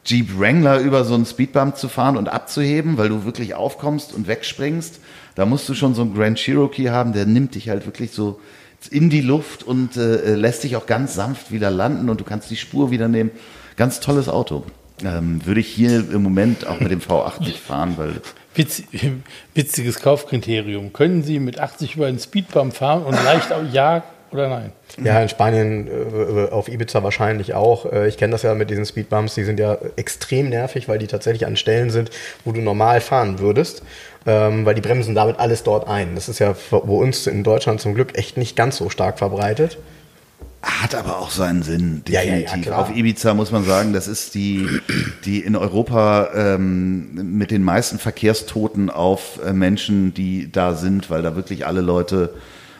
[SPEAKER 3] Jeep Wrangler über so einen Speedbump zu fahren und abzuheben, weil du wirklich aufkommst und wegspringst. Da musst du schon so einen Grand Cherokee haben, der nimmt dich halt wirklich so in die Luft und äh, lässt dich auch ganz sanft wieder landen und du kannst die Spur wieder nehmen. Ganz tolles Auto. Ähm, würde ich hier im Moment auch mit dem V8 nicht fahren, weil
[SPEAKER 2] Witz, witziges Kaufkriterium. Können Sie mit 80 über einen Speedbump fahren und leicht auch ja oder nein?
[SPEAKER 4] Ja, in Spanien, äh, auf Ibiza wahrscheinlich auch. Äh, Ich kenne das ja mit diesen Speedbumps, die sind ja extrem nervig, weil die tatsächlich an Stellen sind, wo du normal fahren würdest, ähm, weil die bremsen damit alles dort ein. Das ist ja bei uns in Deutschland zum Glück echt nicht ganz so stark verbreitet.
[SPEAKER 3] Hat aber auch seinen Sinn,
[SPEAKER 4] Ja, ja, ja,
[SPEAKER 3] definitiv. Auf Ibiza muss man sagen, das ist die, die in Europa ähm, mit den meisten Verkehrstoten auf äh, Menschen, die da sind, weil da wirklich alle Leute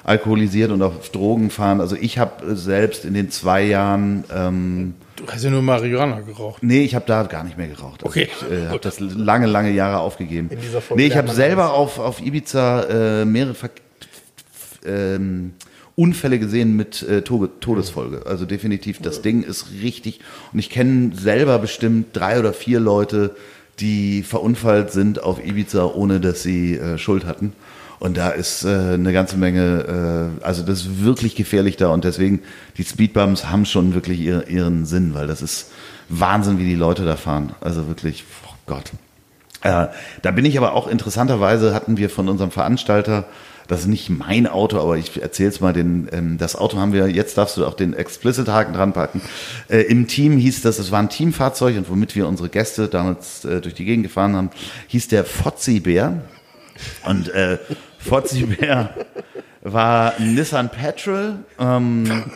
[SPEAKER 3] alkoholisiert und auf Drogen fahren. Also ich habe selbst in den zwei Jahren, ähm,
[SPEAKER 2] Du hast ja nur Marihuana geraucht.
[SPEAKER 3] nee, ich habe da gar nicht mehr geraucht. Also
[SPEAKER 2] Okay,
[SPEAKER 3] Ich äh, habe das lange, lange Jahre aufgegeben.
[SPEAKER 4] In dieser Folge
[SPEAKER 3] nee, ich habe selber auf, auf Ibiza äh, mehrere Ver ähm, Unfälle gesehen mit äh, Tode Todesfolge. Also definitiv, das Ding ist richtig. Und ich kenne selber bestimmt drei oder vier Leute, die verunfallt sind auf Ibiza, ohne dass sie äh, Schuld hatten. Und da ist äh, eine ganze Menge, äh, also das ist wirklich gefährlich da. Und deswegen, die Speedbumps haben schon wirklich ihr, ihren Sinn, weil das ist Wahnsinn, wie die Leute da fahren. Also wirklich, oh Gott. Äh, da bin ich aber auch interessanterweise hatten wir von unserem Veranstalter, das ist nicht mein Auto, aber ich erzähle es mal, den, ähm, das Auto haben wir, jetzt darfst du auch den Explicit-Haken dran packen. Äh, Im Team hieß das, es war ein Teamfahrzeug und womit wir unsere Gäste damals äh, durch die Gegend gefahren haben, hieß der Fozzi-Bär. Und äh, Fozzi-Bär war ein Nissan Petrol. Ähm, <laughs>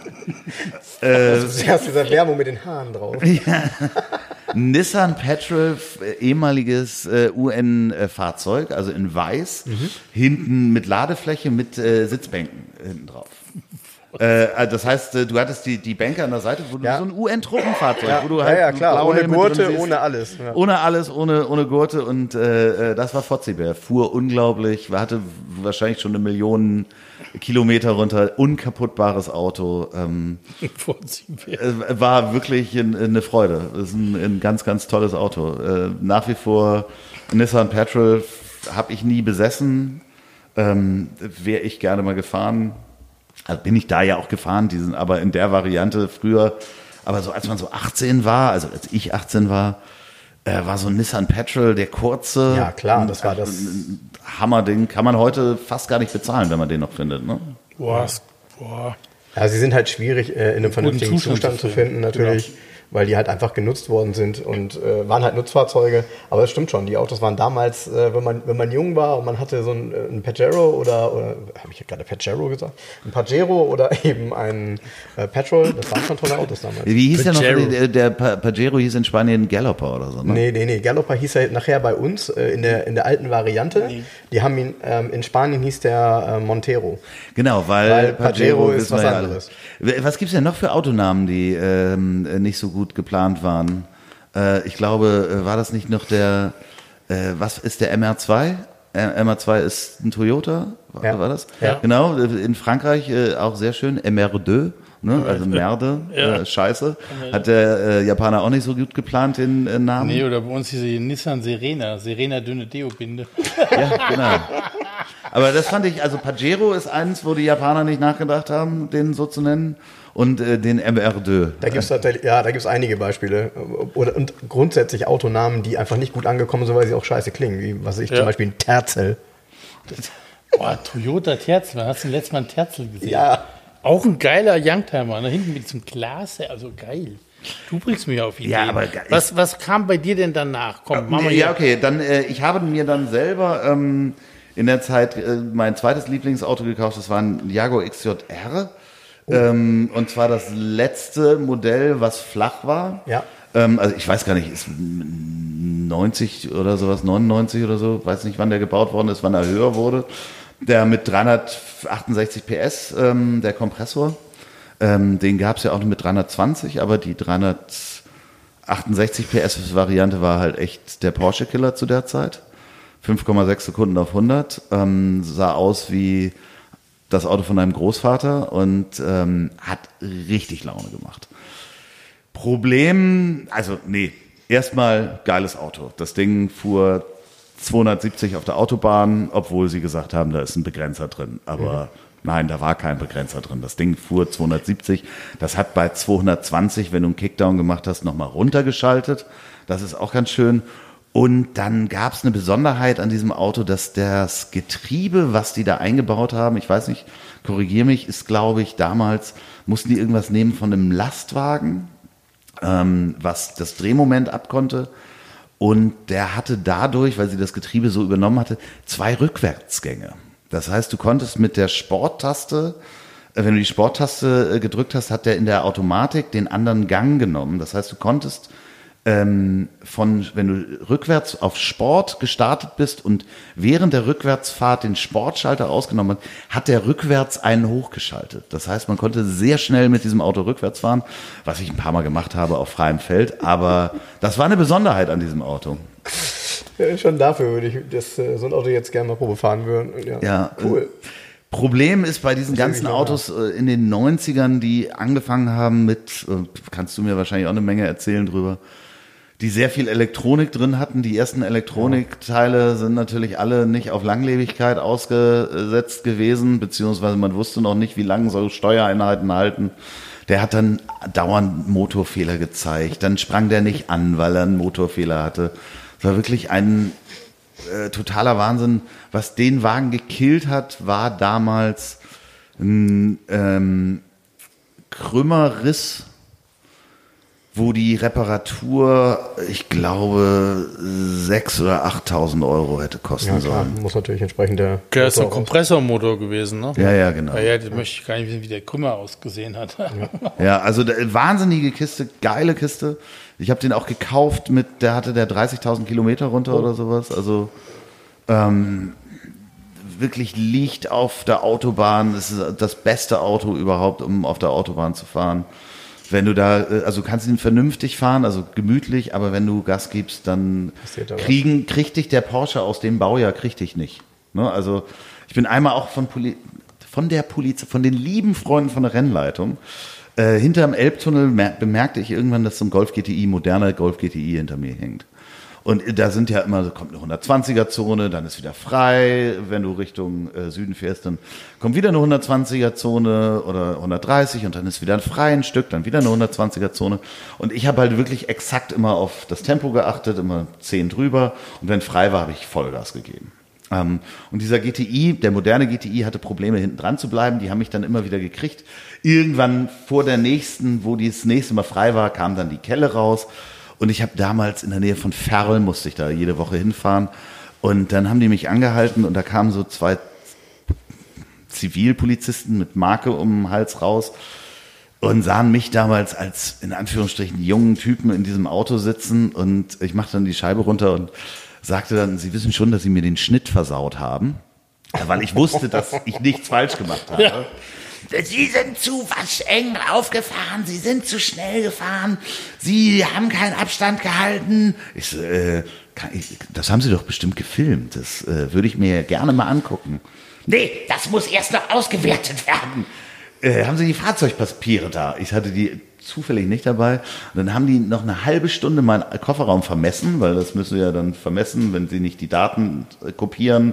[SPEAKER 4] Das ist erst dieser Werbung mit den Haaren drauf. <laughs>
[SPEAKER 3] Nissan Petrol, äh, ehemaliges äh, UN-Fahrzeug, also in weiß, hinten mit Ladefläche mit äh, Sitzbänken hinten drauf. Äh, das heißt, äh, du hattest die, die Bänke an der Seite, wo du
[SPEAKER 4] Ja.
[SPEAKER 3] so ein UN-Truppenfahrzeug,
[SPEAKER 4] Ja,
[SPEAKER 3] wo du
[SPEAKER 4] ja,
[SPEAKER 3] halt
[SPEAKER 4] ja, klar. Ohne
[SPEAKER 3] Helme
[SPEAKER 4] Gurte, ohne alles. Ja.
[SPEAKER 3] Ohne alles, ohne, ohne Gurte und äh, äh, das war Fotzibär. Fuhr unglaublich, hatte wahrscheinlich schon eine Million Kilometer runter, unkaputtbares Auto. Ähm, <laughs> äh, war wirklich ein, eine Freude. Das ist ein, ein ganz, ganz tolles Auto. Äh, nach wie vor Nissan Petrol habe ich nie besessen. Ähm, Wäre ich gerne mal gefahren. Also bin ich da ja auch gefahren, diesen, aber in der Variante früher. Aber so als man so 18 war, also als ich 18 war, äh, war so ein Nissan Petrol, der kurze.
[SPEAKER 4] Ja, klar, das war das-
[SPEAKER 3] Ein Hammerding. Kann man heute fast gar nicht bezahlen, wenn man den noch findet. Ne?
[SPEAKER 2] Boah, boah.
[SPEAKER 4] Ja, sie sind halt schwierig äh, in einem vernünftigen
[SPEAKER 2] Zustand
[SPEAKER 4] Zustand,
[SPEAKER 2] zu
[SPEAKER 4] zu finden, natürlich, weil die halt einfach genutzt worden sind und äh, waren halt Nutzfahrzeuge. Aber es stimmt schon, die Autos waren damals, äh, wenn, man, wenn man jung war und man hatte so ein, äh, Pajero oder, oder habe ich gerade Pajero gesagt? Ein Pajero oder <laughs> eben ein äh, Petrol, das waren schon tolle Autos damals.
[SPEAKER 3] Wie hieß der noch?
[SPEAKER 2] Pajero.
[SPEAKER 3] Der, der Pa- Pajero hieß in Spanien Galloper oder so. Ne?
[SPEAKER 4] Nee, nee, nee. Galloper hieß er nachher bei uns äh, in, der, in der alten Variante. Die haben ihn, ähm, in Spanien hieß der äh, Montero.
[SPEAKER 3] Genau, weil,
[SPEAKER 4] Weil Pajero ist
[SPEAKER 3] wissen wir
[SPEAKER 4] was anderes.
[SPEAKER 3] Was gibt's denn noch für Autonamen, die ähm, nicht so gut geplant waren? Äh, ich glaube, äh, war das nicht noch der, äh, was ist der MR2? Äh, MR2 ist ein Toyota, war,
[SPEAKER 4] Ja.
[SPEAKER 3] war das?
[SPEAKER 2] Ja.
[SPEAKER 3] Genau, äh, in Frankreich äh, auch sehr schön, MR2. Ne? Also Merde, <laughs>
[SPEAKER 2] Ja.
[SPEAKER 3] äh, Scheiße. Hat der äh, Japaner auch nicht so gut geplant, den äh, Namen?
[SPEAKER 2] Nee, oder bei uns diese Nissan Serena, Serena dünne Deo-Binde. <laughs>
[SPEAKER 3] Ja, genau. Aber das fand ich, also Pajero ist eins, wo die Japaner nicht nachgedacht haben, den so zu nennen. Und äh, den MR2.
[SPEAKER 4] Da gibt es tatsächlich, ja, da gibt's einige Beispiele. Oder, und grundsätzlich Autonamen, die einfach nicht gut angekommen sind, weil sie auch scheiße klingen. Wie, was ich,
[SPEAKER 2] Ja.
[SPEAKER 4] zum Beispiel ein Terzel.
[SPEAKER 2] Boah, Toyota Terzel, wann hast du letztes Mal einen Terzel gesehen?
[SPEAKER 4] Ja.
[SPEAKER 2] Auch ein geiler Youngtimer, da hinten mit diesem Glas, also geil. Du bringst mich auf Ideen.
[SPEAKER 3] Ja, aber
[SPEAKER 2] was, was kam bei dir denn danach? Komm, machen wir
[SPEAKER 3] ja, okay, dann äh, ich habe mir dann selber ähm, in der Zeit äh, mein zweites Lieblingsauto gekauft, das war ein Jaguar XJR. Ähm, und zwar das letzte Modell, was flach war.
[SPEAKER 4] Ja.
[SPEAKER 3] Ähm, also ich weiß gar nicht, ist 90 oder sowas, 99 oder so, weiß nicht, wann der gebaut worden ist, wann er höher wurde. Der mit 368 PS, ähm, der Kompressor. Ähm, den gab es ja auch noch mit 320, aber die 368 PS Variante war halt echt der Porsche Killer zu der Zeit. 5,6 Sekunden auf 100, ähm, sah aus wie das Auto von einem Großvater und ähm, hat richtig Laune gemacht. Problem, also nee, erstmal geiles Auto. Das Ding fuhr 270 auf der Autobahn, obwohl sie gesagt haben, da ist ein Begrenzer drin. Aber nein, da war kein Begrenzer drin. Das Ding fuhr 270. Das hat bei 220, wenn du einen Kickdown gemacht hast, nochmal runtergeschaltet. Das ist auch ganz schön. Und dann gab es eine Besonderheit an diesem Auto, dass das Getriebe, was die da eingebaut haben, ich weiß nicht, korrigier mich, ist glaube ich damals, mussten die irgendwas nehmen von einem Lastwagen, ähm, was das Drehmoment abkonnte. Und der hatte dadurch, weil sie das Getriebe so übernommen hatte, zwei Rückwärtsgänge. Das heißt, du konntest mit der Sporttaste, äh, wenn du die Sporttaste äh, gedrückt hast, hat der in der Automatik den anderen Gang genommen. Das heißt, du konntest ähm, von, wenn du rückwärts auf Sport gestartet bist und während der Rückwärtsfahrt den Sportschalter ausgenommen hat, hat der rückwärts einen hochgeschaltet. Das heißt, man konnte sehr schnell mit diesem Auto rückwärts fahren, was ich ein paar Mal gemacht habe auf freiem Feld. Aber das war eine Besonderheit an diesem Auto.
[SPEAKER 4] Ja, schon dafür würde ich das, äh, so ein Auto jetzt gerne mal Probe fahren würden. Ja,
[SPEAKER 3] Ja,
[SPEAKER 4] cool.
[SPEAKER 3] Problem ist bei diesen ganzen Autos äh, in den 90ern, die angefangen haben mit, äh, kannst du mir wahrscheinlich auch eine Menge erzählen drüber, die sehr viel Elektronik drin hatten. Die ersten Elektronikteile sind natürlich alle nicht auf Langlebigkeit ausgesetzt gewesen, beziehungsweise man wusste noch nicht, wie lange so Steuereinheiten halten. Der hat dann dauernd Motorfehler gezeigt. Dann sprang der nicht an, weil er einen Motorfehler hatte. Es war wirklich ein äh, totaler Wahnsinn. Was den Wagen gekillt hat, war damals ein ähm, Krümmerriss wo die Reparatur, ich glaube, 6.000 oder 8.000 Euro hätte kosten
[SPEAKER 4] Ja, klar,
[SPEAKER 3] sollen.
[SPEAKER 4] muss natürlich entsprechend der.
[SPEAKER 2] Der ist ein Kompressormotor gewesen, ne?
[SPEAKER 3] Ja, ja, genau.
[SPEAKER 2] Ja, ja, das möchte ich gar nicht wissen, wie der Krümmer ausgesehen hat.
[SPEAKER 3] Ja, also da- wahnsinnige Kiste, geile Kiste. Ich habe den auch gekauft mit, der hatte der 30.000 Kilometer runter oder sowas. Also ähm, wirklich liegt auf der Autobahn. Es ist das beste Auto überhaupt, um auf der Autobahn zu fahren. Wenn du da, äh, also du kannst ihn vernünftig fahren, also gemütlich, aber wenn du Gas gibst, dann kriegen, kriegt dich der Porsche aus dem Baujahr, kriegt dich nicht. Ne? Also ich bin einmal auch von, Poli von der Polizei, von den lieben Freunden von der Rennleitung, äh, hinterm Elbtunnel mer- bemerkte ich irgendwann, dass so ein Golf GTI, moderner Golf GTI hinter mir hängt. Und da sind ja immer, kommt eine 120er-Zone, dann ist wieder frei. Wenn du Richtung äh, Süden fährst, dann kommt wieder eine 120er-Zone oder 130 und dann ist wieder ein freies Stück, dann wieder eine 120er-Zone. Und ich habe halt wirklich exakt immer auf das Tempo geachtet, immer 10 drüber. Und wenn frei war, habe ich Vollgas gegeben. Ähm, und dieser GTI, der moderne GTI, hatte Probleme, hinten dran zu bleiben. Die haben mich dann immer wieder gekriegt. Irgendwann vor der nächsten, wo die das nächste Mal frei war, kam dann die Kelle raus. Und ich habe damals in der Nähe von Ferl, musste ich da jede Woche hinfahren. Und dann haben die mich angehalten und da kamen so zwei Zivilpolizisten mit Marke um den Hals raus und sahen mich damals als in Anführungsstrichen jungen Typen in diesem Auto sitzen und ich machte dann die Scheibe runter und sagte dann, Sie wissen schon, dass Sie mir den Schnitt versaut haben, weil ich wusste, dass ich nichts falsch gemacht habe. Sie sind zu wascheng aufgefahren, Sie sind zu schnell gefahren, Sie haben keinen Abstand gehalten. Ich so, äh, ich, das haben Sie doch bestimmt gefilmt, das äh, würde ich mir gerne mal angucken. Nee, das muss erst noch ausgewertet werden. Äh, haben Sie die Fahrzeugpapiere da? Ich hatte die zufällig nicht dabei. Dann haben die noch eine halbe Stunde meinen Kofferraum vermessen, weil das müssen sie ja dann vermessen, wenn sie nicht die Daten äh, kopieren,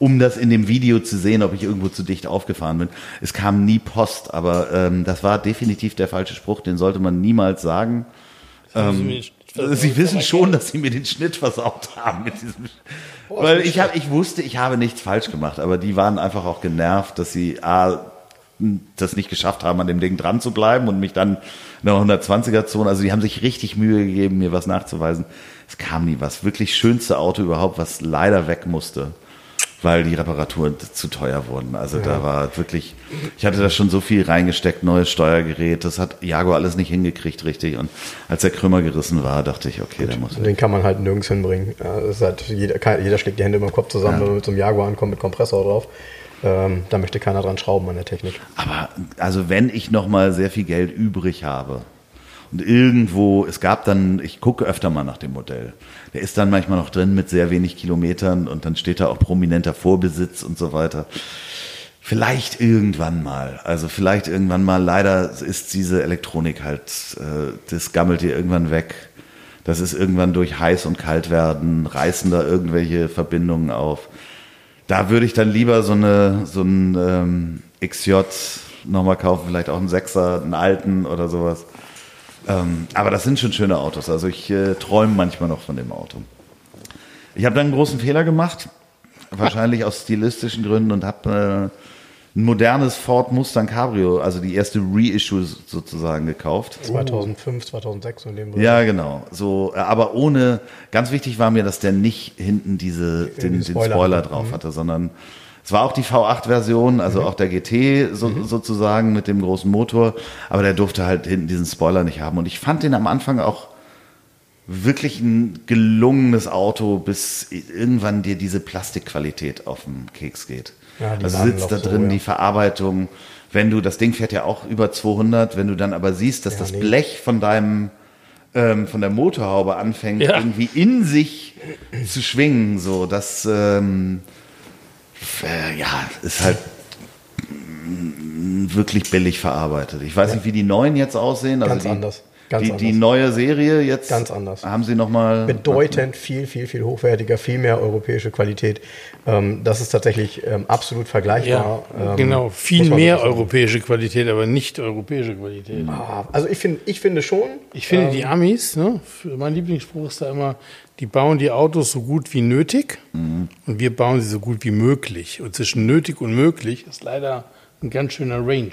[SPEAKER 3] um das in dem Video zu sehen, ob ich irgendwo zu dicht aufgefahren bin. Es kam nie Post, aber ähm, das war definitiv der falsche Spruch, den sollte man niemals sagen. Ähm, Sie wissen schon, dass Sie mir den Schnitt versaut haben mit diesem. Weil ich, hab, ich wusste, ich habe nichts falsch gemacht, aber die waren einfach auch genervt, dass sie A, das nicht geschafft haben, an dem Ding dran zu bleiben und mich dann in der 120er-Zone, also die haben sich richtig Mühe gegeben, mir was nachzuweisen. Es kam nie was. Wirklich schönste Auto überhaupt, was leider weg musste, weil die Reparaturen zu teuer wurden. Also da war wirklich, ich hatte da schon so viel reingesteckt, neues Steuergerät, das hat Jaguar alles nicht hingekriegt richtig. Und als der Krümmer gerissen war, dachte ich, okay, der muss
[SPEAKER 4] Den kann man halt nirgends hinbringen. Ja, halt, jeder, jeder schlägt die Hände über den Kopf zusammen, wenn man mit so einem Jaguar ankommt mit Kompressor drauf. Ähm, da möchte keiner dran schrauben an der Technik.
[SPEAKER 3] Aber also wenn ich noch mal sehr viel Geld übrig habe und irgendwo, es gab dann, ich gucke öfter mal nach dem Modell. Der ist dann manchmal noch drin mit sehr wenig Kilometern und dann steht da auch prominenter Vorbesitz und so weiter. Vielleicht irgendwann mal. Also vielleicht irgendwann mal. Leider ist diese Elektronik halt, äh, das gammelt dir irgendwann weg. Das ist irgendwann durch heiß und kalt werden, reißen da irgendwelche Verbindungen auf. Da würde ich dann lieber so eine so ein ähm, XJ nochmal kaufen, vielleicht auch einen Sechser, einen alten oder sowas. Ähm, aber das sind schon schöne Autos. Also ich äh, träume manchmal noch von dem Auto. Ich habe dann einen großen Fehler gemacht, wahrscheinlich aus stilistischen Gründen und habe äh, ein modernes Ford Mustang Cabrio, also die erste Reissue sozusagen gekauft.
[SPEAKER 4] 2005, 2006 in dem Bereich.
[SPEAKER 3] Ja, genau. So, äh, aber ohne, ganz wichtig war mir, dass der nicht hinten diese, den, den
[SPEAKER 4] Spoiler
[SPEAKER 3] Spoiler,
[SPEAKER 4] hatte.
[SPEAKER 3] drauf hatte, sondern es war auch die V8-Version, also auch der GT so, sozusagen mit dem großen Motor, aber der durfte halt hinten diesen Spoiler nicht haben. Und ich fand den am Anfang auch wirklich ein gelungenes Auto, bis irgendwann dir diese Plastikqualität auf den Keks geht.
[SPEAKER 4] Ja,
[SPEAKER 3] also sitzt da
[SPEAKER 4] noch so,
[SPEAKER 3] drin
[SPEAKER 4] ja.
[SPEAKER 3] die Verarbeitung. Wenn du, das Ding fährt ja auch über 200, wenn du dann aber siehst, dass
[SPEAKER 4] Ja,
[SPEAKER 3] das
[SPEAKER 4] nee.
[SPEAKER 3] Blech von deinem, ähm, von der Motorhaube anfängt, irgendwie in sich zu schwingen, so, das, ähm, äh, ja, ist halt mm, wirklich billig verarbeitet. Ich weiß nicht, wie die neuen jetzt aussehen. Also
[SPEAKER 4] Ganz
[SPEAKER 3] die,
[SPEAKER 4] anders. Ganz
[SPEAKER 3] die, die neue Serie jetzt.
[SPEAKER 4] Ganz anders.
[SPEAKER 3] Haben sie nochmal.
[SPEAKER 4] bedeutend viel, viel, viel hochwertiger, viel mehr europäische Qualität. Ähm, das ist tatsächlich ähm, absolut
[SPEAKER 2] Ja,
[SPEAKER 4] vergleichbar. Ähm,
[SPEAKER 2] genau. Viel mehr
[SPEAKER 4] sagen.
[SPEAKER 2] europäische Qualität, aber nicht europäische Qualität.
[SPEAKER 4] Ah, Also ich, find, ich finde schon.
[SPEAKER 2] Ich finde,
[SPEAKER 4] ähm,
[SPEAKER 2] die Amis, ne, mein Lieblingsspruch ist da immer, die bauen die Autos so gut wie nötig und wir bauen sie so gut wie möglich. Und zwischen nötig und möglich ist leider ein ganz schöner Range.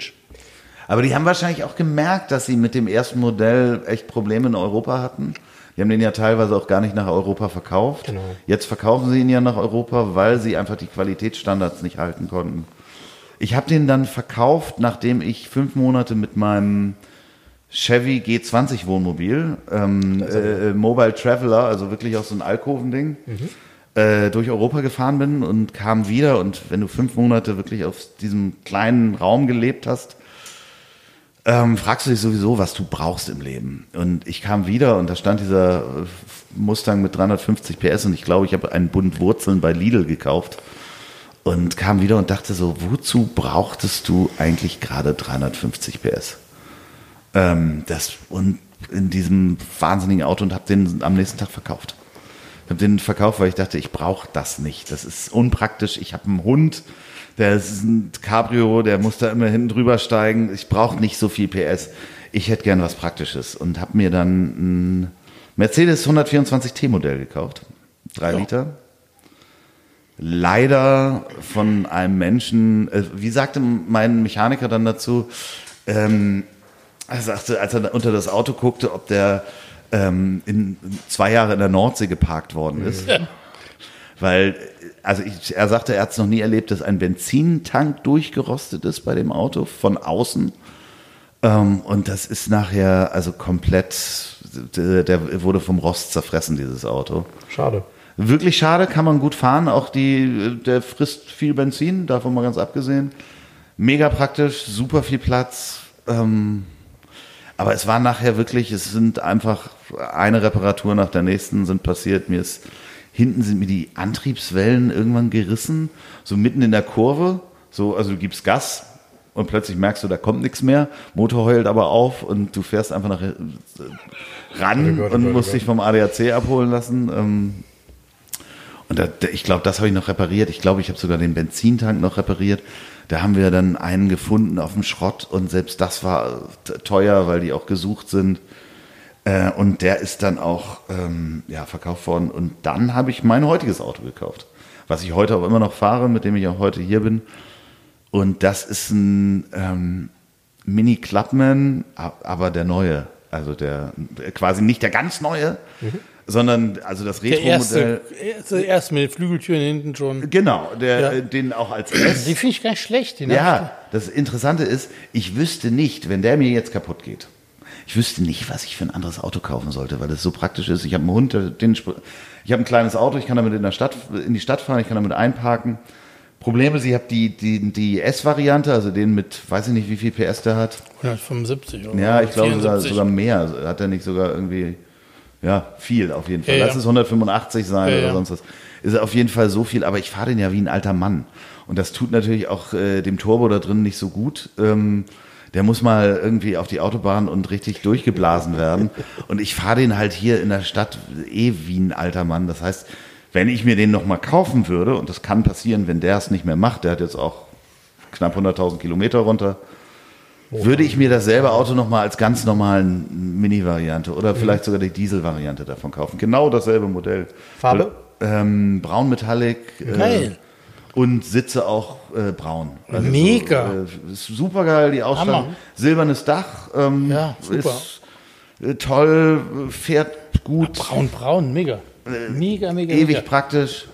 [SPEAKER 3] Aber die haben wahrscheinlich auch gemerkt, dass sie mit dem ersten Modell echt Probleme in Europa hatten. Die haben den ja teilweise auch gar nicht nach Europa verkauft.
[SPEAKER 4] Genau.
[SPEAKER 3] Jetzt verkaufen sie ihn ja nach Europa, weil sie einfach die Qualitätsstandards nicht halten konnten. Ich habe den dann verkauft, nachdem ich fünf Monate mit meinem Chevy G20 Wohnmobil, ähm, äh, Mobile Traveler, also wirklich auch so ein Alkoven-Ding, äh, durch Europa gefahren bin und kam wieder. Und wenn du fünf Monate wirklich auf diesem kleinen Raum gelebt hast, ähm, fragst du dich sowieso, was du brauchst im Leben. Und ich kam wieder und da stand dieser äh, Mustang mit 350 PS und ich glaube, ich habe einen Bund Wurzeln bei Lidl gekauft und kam wieder und dachte so, wozu brauchtest du eigentlich gerade 350 PS? Ähm, das und in diesem wahnsinnigen Auto und habe den am nächsten Tag verkauft. Ich habe den verkauft, weil ich dachte, ich brauche das nicht. Das ist unpraktisch. Ich habe einen Hund, der ist ein Cabrio, der muss da immer hinten drüber steigen. Ich brauche nicht so viel PS. Ich hätte gern was Praktisches und habe mir dann ein Mercedes 124 T-Modell gekauft. Drei Liter. Leider von einem Menschen, äh, wie sagte mein Mechaniker dann dazu, ähm, er sagte, als er unter das Auto guckte, ob der ähm, in zwei Jahre in der Nordsee geparkt worden ist. Weil, also ich, er sagte, er hat es noch nie erlebt, dass ein Benzintank durchgerostet ist bei dem Auto von außen. Ähm, und das ist nachher also komplett, der, der wurde vom Rost zerfressen, dieses Auto.
[SPEAKER 4] Schade.
[SPEAKER 3] Wirklich schade, kann man gut fahren. Auch die, der frisst viel Benzin, davon mal ganz abgesehen. Mega praktisch, super viel Platz. Ähm, aber es war nachher wirklich, es sind einfach eine Reparatur nach der nächsten sind passiert. Mir ist, hinten sind mir die Antriebswellen irgendwann gerissen, so mitten in der Kurve. So, also du gibst Gas und plötzlich merkst du, da kommt nichts mehr. Motor heult aber auf und du fährst einfach nach äh, ran
[SPEAKER 4] Oh Gott, oh
[SPEAKER 3] und
[SPEAKER 4] Gott, oh
[SPEAKER 3] musst
[SPEAKER 4] Gott.
[SPEAKER 3] dich vom ADAC abholen lassen. Und da, ich glaube, das habe ich noch repariert. Ich glaube, ich habe sogar den Benzintank noch repariert. Da haben wir dann einen gefunden auf dem Schrott und selbst das war teuer, weil die auch gesucht sind. Äh, und der ist dann auch ähm, ja, verkauft worden. Und dann habe ich mein heutiges Auto gekauft, was ich heute auch immer noch fahre, mit dem ich auch heute hier bin. Und das ist ein ähm, Mini Clubman, aber der neue. Also der quasi nicht der ganz neue, sondern also das Retro-Modell.
[SPEAKER 2] erste, erst mit den Flügeltüren hinten schon.
[SPEAKER 3] Genau, der,
[SPEAKER 2] Ja.
[SPEAKER 3] äh, den auch als S.
[SPEAKER 2] Die finde ich gar nicht schlecht.
[SPEAKER 3] Ja, das Interessante ist, ich wüsste nicht, wenn der mir jetzt kaputt geht, ich wüsste nicht, was ich für ein anderes Auto kaufen sollte, weil das so praktisch ist. Ich habe einen Hund, den, ich habe ein kleines Auto, ich kann damit in, der Stadt, in die Stadt fahren, ich kann damit einparken. Problem ist, ich habe die, die, die S-Variante, also den mit, weiß ich nicht, wie viel PS der hat.
[SPEAKER 2] ich. 175 oder
[SPEAKER 3] Ja, ich glaube sogar,
[SPEAKER 2] 74.
[SPEAKER 3] sogar mehr. Also Hat er nicht sogar irgendwie, ja, viel auf jeden Fall.
[SPEAKER 2] Ja,
[SPEAKER 3] Lass
[SPEAKER 2] ja.
[SPEAKER 3] es 185 sein
[SPEAKER 2] Ja,
[SPEAKER 3] oder sonst was. Ist auf jeden Fall so viel, aber ich fahre den ja wie ein alter Mann. Und das tut natürlich auch äh, dem Turbo da drin nicht so gut. Ähm, der muss mal irgendwie auf die Autobahn und richtig durchgeblasen werden. Und ich fahre den halt hier in der Stadt eh wie ein alter Mann. Das heißt, wenn ich mir den nochmal kaufen würde, und das kann passieren, wenn der es nicht mehr macht, der hat jetzt auch knapp 100.000 Kilometer runter, würde ich mir dasselbe Auto nochmal als ganz normalen Mini-Variante oder vielleicht sogar die Diesel-Variante davon kaufen. Genau dasselbe Modell.
[SPEAKER 4] Farbe?
[SPEAKER 3] Ähm, braun Metallic.
[SPEAKER 2] Geil.
[SPEAKER 3] Äh, und Sitze auch äh, braun.
[SPEAKER 2] Mega.
[SPEAKER 3] So, äh, super geil, die Ausstattung.
[SPEAKER 2] Hammer.
[SPEAKER 3] Silbernes Dach. Ähm,
[SPEAKER 2] Ja, super.
[SPEAKER 3] Ist, äh, toll, fährt gut.
[SPEAKER 2] Braun, braun, mega. Mega, mega,
[SPEAKER 3] ewig
[SPEAKER 2] mega.
[SPEAKER 3] praktisch.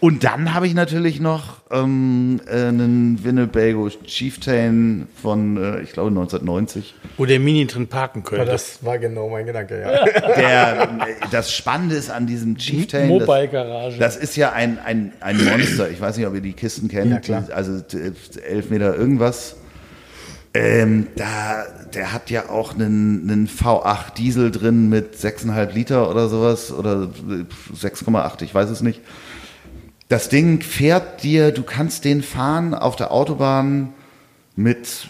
[SPEAKER 3] Und dann habe ich natürlich noch ähm, äh, einen Winnebago Chieftain von, äh, ich glaube, 1990.
[SPEAKER 2] Wo der Mini drin parken
[SPEAKER 4] Ja,
[SPEAKER 2] könnte.
[SPEAKER 4] das war genau mein Gedanke, ja. <laughs>
[SPEAKER 3] Der, äh, das Spannende ist an diesem Chieftain, das,
[SPEAKER 2] Mobile-Garage.
[SPEAKER 3] das ist ja ein, ein, ein Monster. Ich weiß nicht, ob ihr die Kisten kennt.
[SPEAKER 4] Ja, klar.
[SPEAKER 3] Die, also äh, 11 Meter irgendwas. Ähm, da, der hat ja auch einen, einen V8 Diesel drin mit 6,5 Liter oder sowas oder äh, 6,8, ich weiß es nicht. Das Ding fährt dir, du kannst den fahren auf der Autobahn mit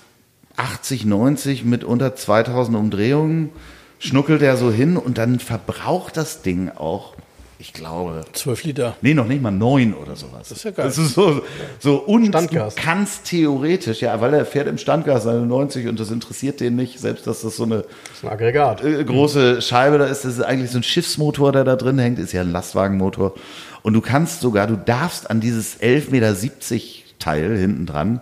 [SPEAKER 3] 80, 90, mit unter 2000 Umdrehungen, schnuckelt er so hin und dann verbraucht das Ding auch, ich glaube,
[SPEAKER 2] 12 Liter.
[SPEAKER 3] Nee, noch nicht mal neun oder sowas. Das
[SPEAKER 2] ist ja geil.
[SPEAKER 3] Das ist so, so und
[SPEAKER 4] Standgas.
[SPEAKER 3] du kannst theoretisch, ja, weil er fährt im Standgas seine 90 und das interessiert den nicht, selbst dass das so eine
[SPEAKER 4] Das ein Aggregat.
[SPEAKER 3] äh, große Scheibe da ist, das ist eigentlich so ein Schiffsmotor, der da drin hängt, ist ja ein Lastwagenmotor. Und du kannst sogar, du darfst an dieses 11,70 Meter Teil hinten dran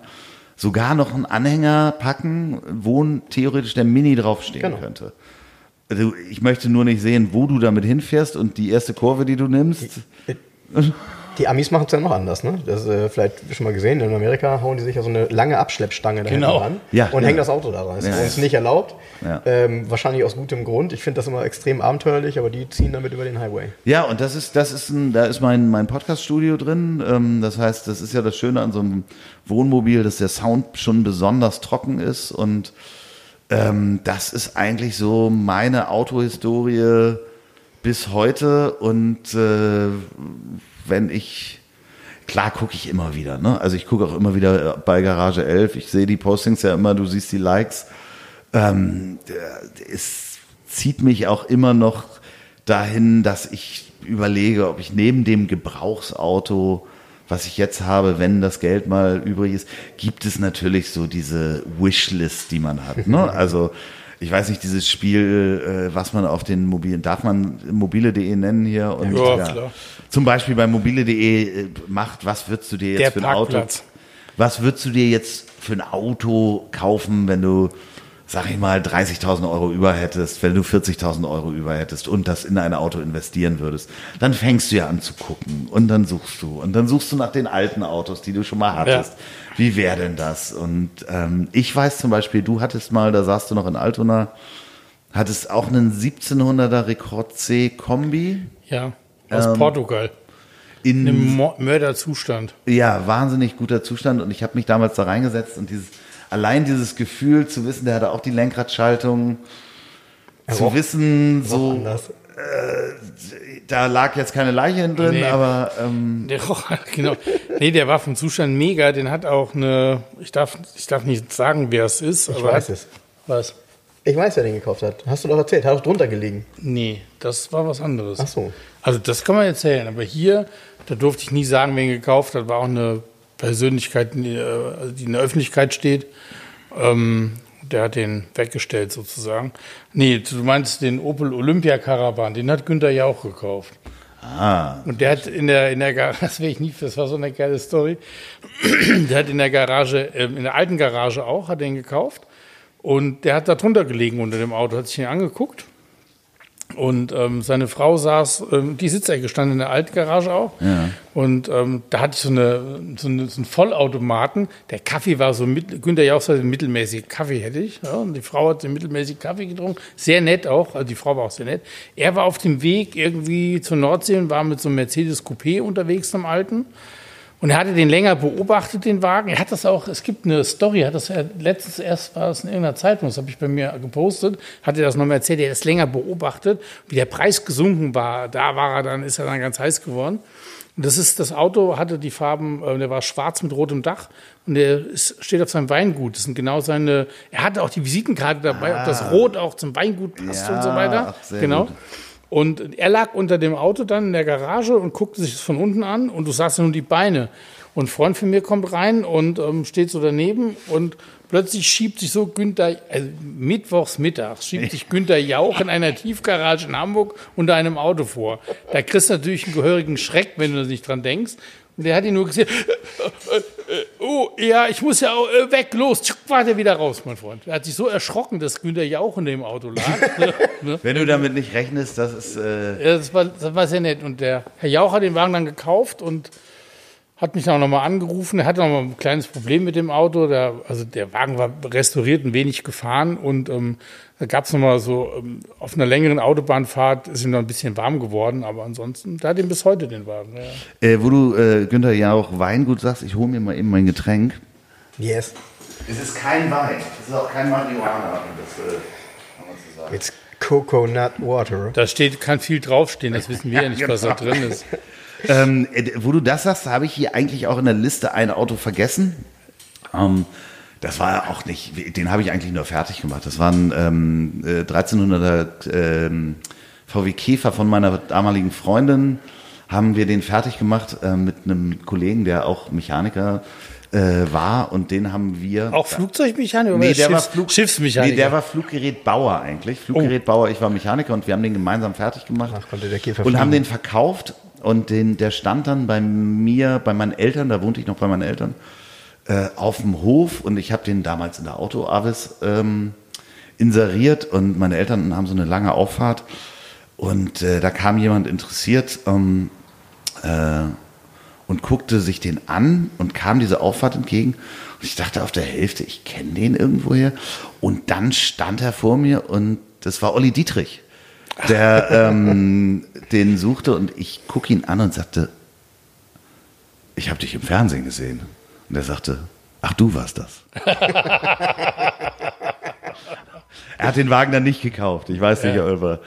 [SPEAKER 3] sogar noch einen Anhänger packen, wo theoretisch der Mini draufstehen
[SPEAKER 4] Genau.
[SPEAKER 3] könnte. Also ich möchte nur nicht sehen, wo du damit hinfährst und die erste Kurve, die du nimmst.
[SPEAKER 4] Die Amis machen es ja noch anders, ne? Das äh, vielleicht schon mal gesehen. In Amerika hauen die sich ja so eine lange Abschleppstange da
[SPEAKER 2] Genau.
[SPEAKER 4] hinten ran
[SPEAKER 3] Ja,
[SPEAKER 4] und
[SPEAKER 3] ja.
[SPEAKER 4] hängen das Auto da rein. Das ist
[SPEAKER 3] Ja,
[SPEAKER 4] uns
[SPEAKER 3] ja.
[SPEAKER 4] nicht erlaubt.
[SPEAKER 3] Ja.
[SPEAKER 4] Ähm, wahrscheinlich aus gutem Grund. Ich finde das immer extrem abenteuerlich, aber die ziehen damit über den Highway.
[SPEAKER 3] Ja, und das ist, das ist ein, da ist mein, mein Podcast-Studio drin. Ähm, das heißt, das ist ja das Schöne an so einem Wohnmobil, dass der Sound schon besonders trocken ist. Und ähm, das ist eigentlich so meine Autohistorie bis heute. Und äh, wenn ich, klar gucke ich immer wieder, ne? Also ich gucke auch immer wieder bei Garage 11. Ich sehe die Postings ja immer, du siehst die Likes. Ähm, es zieht mich auch immer noch dahin, dass ich überlege, ob ich neben dem Gebrauchsauto, was ich jetzt habe, wenn das Geld mal übrig ist, gibt es natürlich so diese Wishlist, die man hat. Ne? <laughs> Also ich weiß nicht, dieses Spiel, äh, was man auf den mobilen, darf man mobile.de nennen hier? Und,
[SPEAKER 2] Ja, klar.
[SPEAKER 3] Zum Beispiel bei mobile.de äh, macht, was würdest du dir jetzt
[SPEAKER 2] Der
[SPEAKER 3] für ein Auto
[SPEAKER 2] Parkplatz.
[SPEAKER 3] was würdest du dir jetzt für ein Auto kaufen, wenn du, sag ich mal, 30.000 Euro über hättest, wenn du 40.000 Euro über hättest und das in ein Auto investieren würdest? Dann fängst du ja an zu gucken und dann suchst du und dann suchst du nach den alten Autos, die du schon mal hattest. Wie wäre denn das? Und ähm, ich weiß zum Beispiel, du hattest mal, da saßt du noch in Altona, hattest auch einen 1700er Rekord C Kombi
[SPEAKER 2] Ja, aus
[SPEAKER 3] Ähm,
[SPEAKER 2] Portugal.
[SPEAKER 3] in
[SPEAKER 2] Mo- Mörderzustand.
[SPEAKER 3] Ja, wahnsinnig guter Zustand und ich habe mich damals da reingesetzt und dieses allein dieses Gefühl zu wissen, der hatte auch die Lenkradschaltung, zu
[SPEAKER 4] roch-
[SPEAKER 3] wissen,
[SPEAKER 4] So
[SPEAKER 3] so
[SPEAKER 4] anders.
[SPEAKER 3] da lag jetzt keine Leiche drin,
[SPEAKER 2] Nee.
[SPEAKER 3] aber ähm,
[SPEAKER 2] Der roch, genau. Nee, der war vom Zustand mega. Den hat auch eine, ich darf, ich darf nicht sagen, wer es ist.
[SPEAKER 4] Ich
[SPEAKER 2] aber
[SPEAKER 4] weiß
[SPEAKER 2] hat,
[SPEAKER 4] es.
[SPEAKER 2] Was?
[SPEAKER 4] Ich weiß, wer den gekauft hat. Hast du doch erzählt. Hat auch drunter gelegen.
[SPEAKER 2] Nee, das war was anderes.
[SPEAKER 4] Ach so.
[SPEAKER 2] Also das kann man erzählen, aber hier, da durfte ich nie sagen, wer ihn gekauft hat, war auch eine Persönlichkeit, die, äh, die in der Öffentlichkeit steht. Ähm, der hat den weggestellt sozusagen. Nee, du meinst den Opel Olympia Caravan, den hat Günther ja auch gekauft.
[SPEAKER 3] ah,
[SPEAKER 2] Und der hat in der, in der Garage, <laughs> das will ich nie, das war so eine geile Story. <clears throat> Der hat in der Garage, ähm, in der alten Garage auch, hat den gekauft. Und der hat da drunter gelegen unter dem Auto, hat sich ihn angeguckt. Und ähm, seine Frau saß, ähm, die Sitzecke stand in der alten Garage auch.
[SPEAKER 3] Ja.
[SPEAKER 2] Und ähm, da hatte ich so, eine, so, eine, so einen Vollautomaten. Der Kaffee war so, mit, Günther Jauch sagte, mittelmäßig Kaffee hätte ich. Ja, und die Frau hat den mittelmäßig Kaffee getrunken. Sehr nett auch, also die Frau war auch sehr nett. Er war auf dem Weg irgendwie zur Nordsee und war mit so einem Mercedes Coupé unterwegs, am alten. Und er hatte den länger beobachtet, den Wagen. Er hat das auch, es gibt eine Story, hat das ja letztens erst war es in irgendeiner Zeitung, das habe ich bei mir gepostet, hat er das nochmal erzählt, er hat das länger beobachtet, wie der Preis gesunken war. Da war er dann, ist er dann ganz heiß geworden. Und das ist, das Auto hatte die Farben, äh, der war schwarz mit rotem Dach und der ist, steht auf seinem Weingut. Das sind genau seine, er hatte auch die Visitenkarte dabei, ob das Rot auch zum Weingut passt
[SPEAKER 3] Ja,
[SPEAKER 2] und so weiter.
[SPEAKER 3] ach,
[SPEAKER 2] genau.
[SPEAKER 3] gut.
[SPEAKER 2] Und er lag unter dem Auto dann in der Garage und guckte sich das von unten an und du sahst nur die Beine. Und ein Freund von mir kommt rein und ähm, steht so daneben und plötzlich schiebt sich so Günther, also mittwochs mittags, schiebt sich Günther Jauch in einer Tiefgarage in Hamburg unter einem Auto vor. Da kriegst du natürlich einen gehörigen Schreck, wenn du nicht dran denkst. Und der hat ihn nur gesehen, oh, ja, ich muss ja auch, äh, weg, los, tschuck, war der wieder raus, mein Freund. Er hat sich so erschrocken, dass Günther Jauch in dem Auto lag. <laughs> ne?
[SPEAKER 3] wenn du damit nicht rechnest, das ist äh,
[SPEAKER 2] Ja, das war, das war sehr nett. Und der Herr Jauch hat den Wagen dann gekauft und hat mich dann auch nochmal angerufen. Er hatte noch mal ein kleines Problem mit dem Auto. Der, also der Wagen war restauriert und wenig gefahren. Und ähm, da gab es nochmal so, ähm, auf einer längeren Autobahnfahrt ist ihm noch ein bisschen warm geworden. Aber ansonsten, der hat ihn bis heute den Wagen. Ja.
[SPEAKER 3] äh, wo du äh, Günther ja auch Weingut sagst, ich hole mir mal eben mein Getränk.
[SPEAKER 4] Yes.
[SPEAKER 3] Es ist kein Wein, es ist auch kein Marihuana, das äh, kann man so sagen.
[SPEAKER 4] It's Coconut Water.
[SPEAKER 2] Da steht, kann viel draufstehen. Das wissen wir ja nicht, was da
[SPEAKER 3] genau.
[SPEAKER 2] drin ist.
[SPEAKER 3] Ähm, äh, wo du das sagst, habe ich hier eigentlich auch in der Liste ein Auto vergessen. Ähm, das war ja auch nicht, den habe ich eigentlich nur fertig gemacht. Das war ein ähm, äh, 1300er ähm, VW Käfer von meiner damaligen Freundin. Haben wir den fertig gemacht äh, mit einem Kollegen, der auch Mechaniker äh, war und den haben wir.
[SPEAKER 2] Auch Flugzeugmechaniker
[SPEAKER 3] Nee, der war
[SPEAKER 2] Schiffs,
[SPEAKER 3] Flug
[SPEAKER 2] Schiffsmechaniker?
[SPEAKER 3] Nee, der war Fluggerätbauer eigentlich. Fluggerätbauer, ich war Mechaniker und wir haben den gemeinsam fertig gemacht.
[SPEAKER 4] Ach, konnte der Käfer
[SPEAKER 3] und haben
[SPEAKER 4] fliegen.
[SPEAKER 3] den verkauft und den, der stand dann bei mir, bei meinen Eltern, da wohnte ich noch bei meinen Eltern, äh, auf dem Hof und ich habe den damals in der Auto-Avis ähm, inseriert und meine Eltern haben so eine lange Auffahrt und äh, da kam jemand interessiert ähm, äh, und guckte sich den an und kam diese Auffahrt entgegen. Und ich dachte auf der Hälfte, ich kenne den irgendwoher. Und dann stand er vor mir und das war Olli Dietrich, der ähm, den suchte und ich gucke ihn an und sagte, ich habe dich im Fernsehen gesehen. Und er sagte, ach du warst das. <laughs> er hat den Wagen dann nicht gekauft. Ich weiß nicht,
[SPEAKER 2] Ja.
[SPEAKER 3] ob er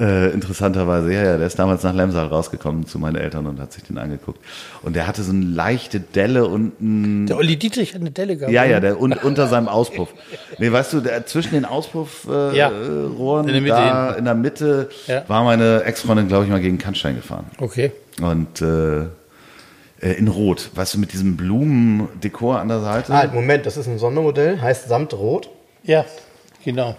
[SPEAKER 3] äh, interessanterweise, ja, ja, der ist damals nach Lemsal rausgekommen zu meinen Eltern und hat sich den angeguckt. Und der hatte so eine leichte Delle und ein
[SPEAKER 2] Der Olli Dietrich hat eine Delle gehabt.
[SPEAKER 3] ja,
[SPEAKER 2] ne?
[SPEAKER 3] ja, der un, unter seinem Auspuff. <laughs> Nee, weißt du, der, zwischen den Auspuffrohren äh,
[SPEAKER 2] Ja.
[SPEAKER 3] Rohren
[SPEAKER 2] In der Mitte
[SPEAKER 3] da in der Mitte
[SPEAKER 2] Ja.
[SPEAKER 3] war meine Ex-Freundin, glaube ich, mal gegen Kannstein gefahren.
[SPEAKER 2] Okay.
[SPEAKER 3] Und äh, äh, in Rot, weißt du, mit diesem Blumendekor an der Seite.
[SPEAKER 4] Ah, Moment, das ist ein Sondermodell, heißt Samtrot.
[SPEAKER 2] Ja, genau.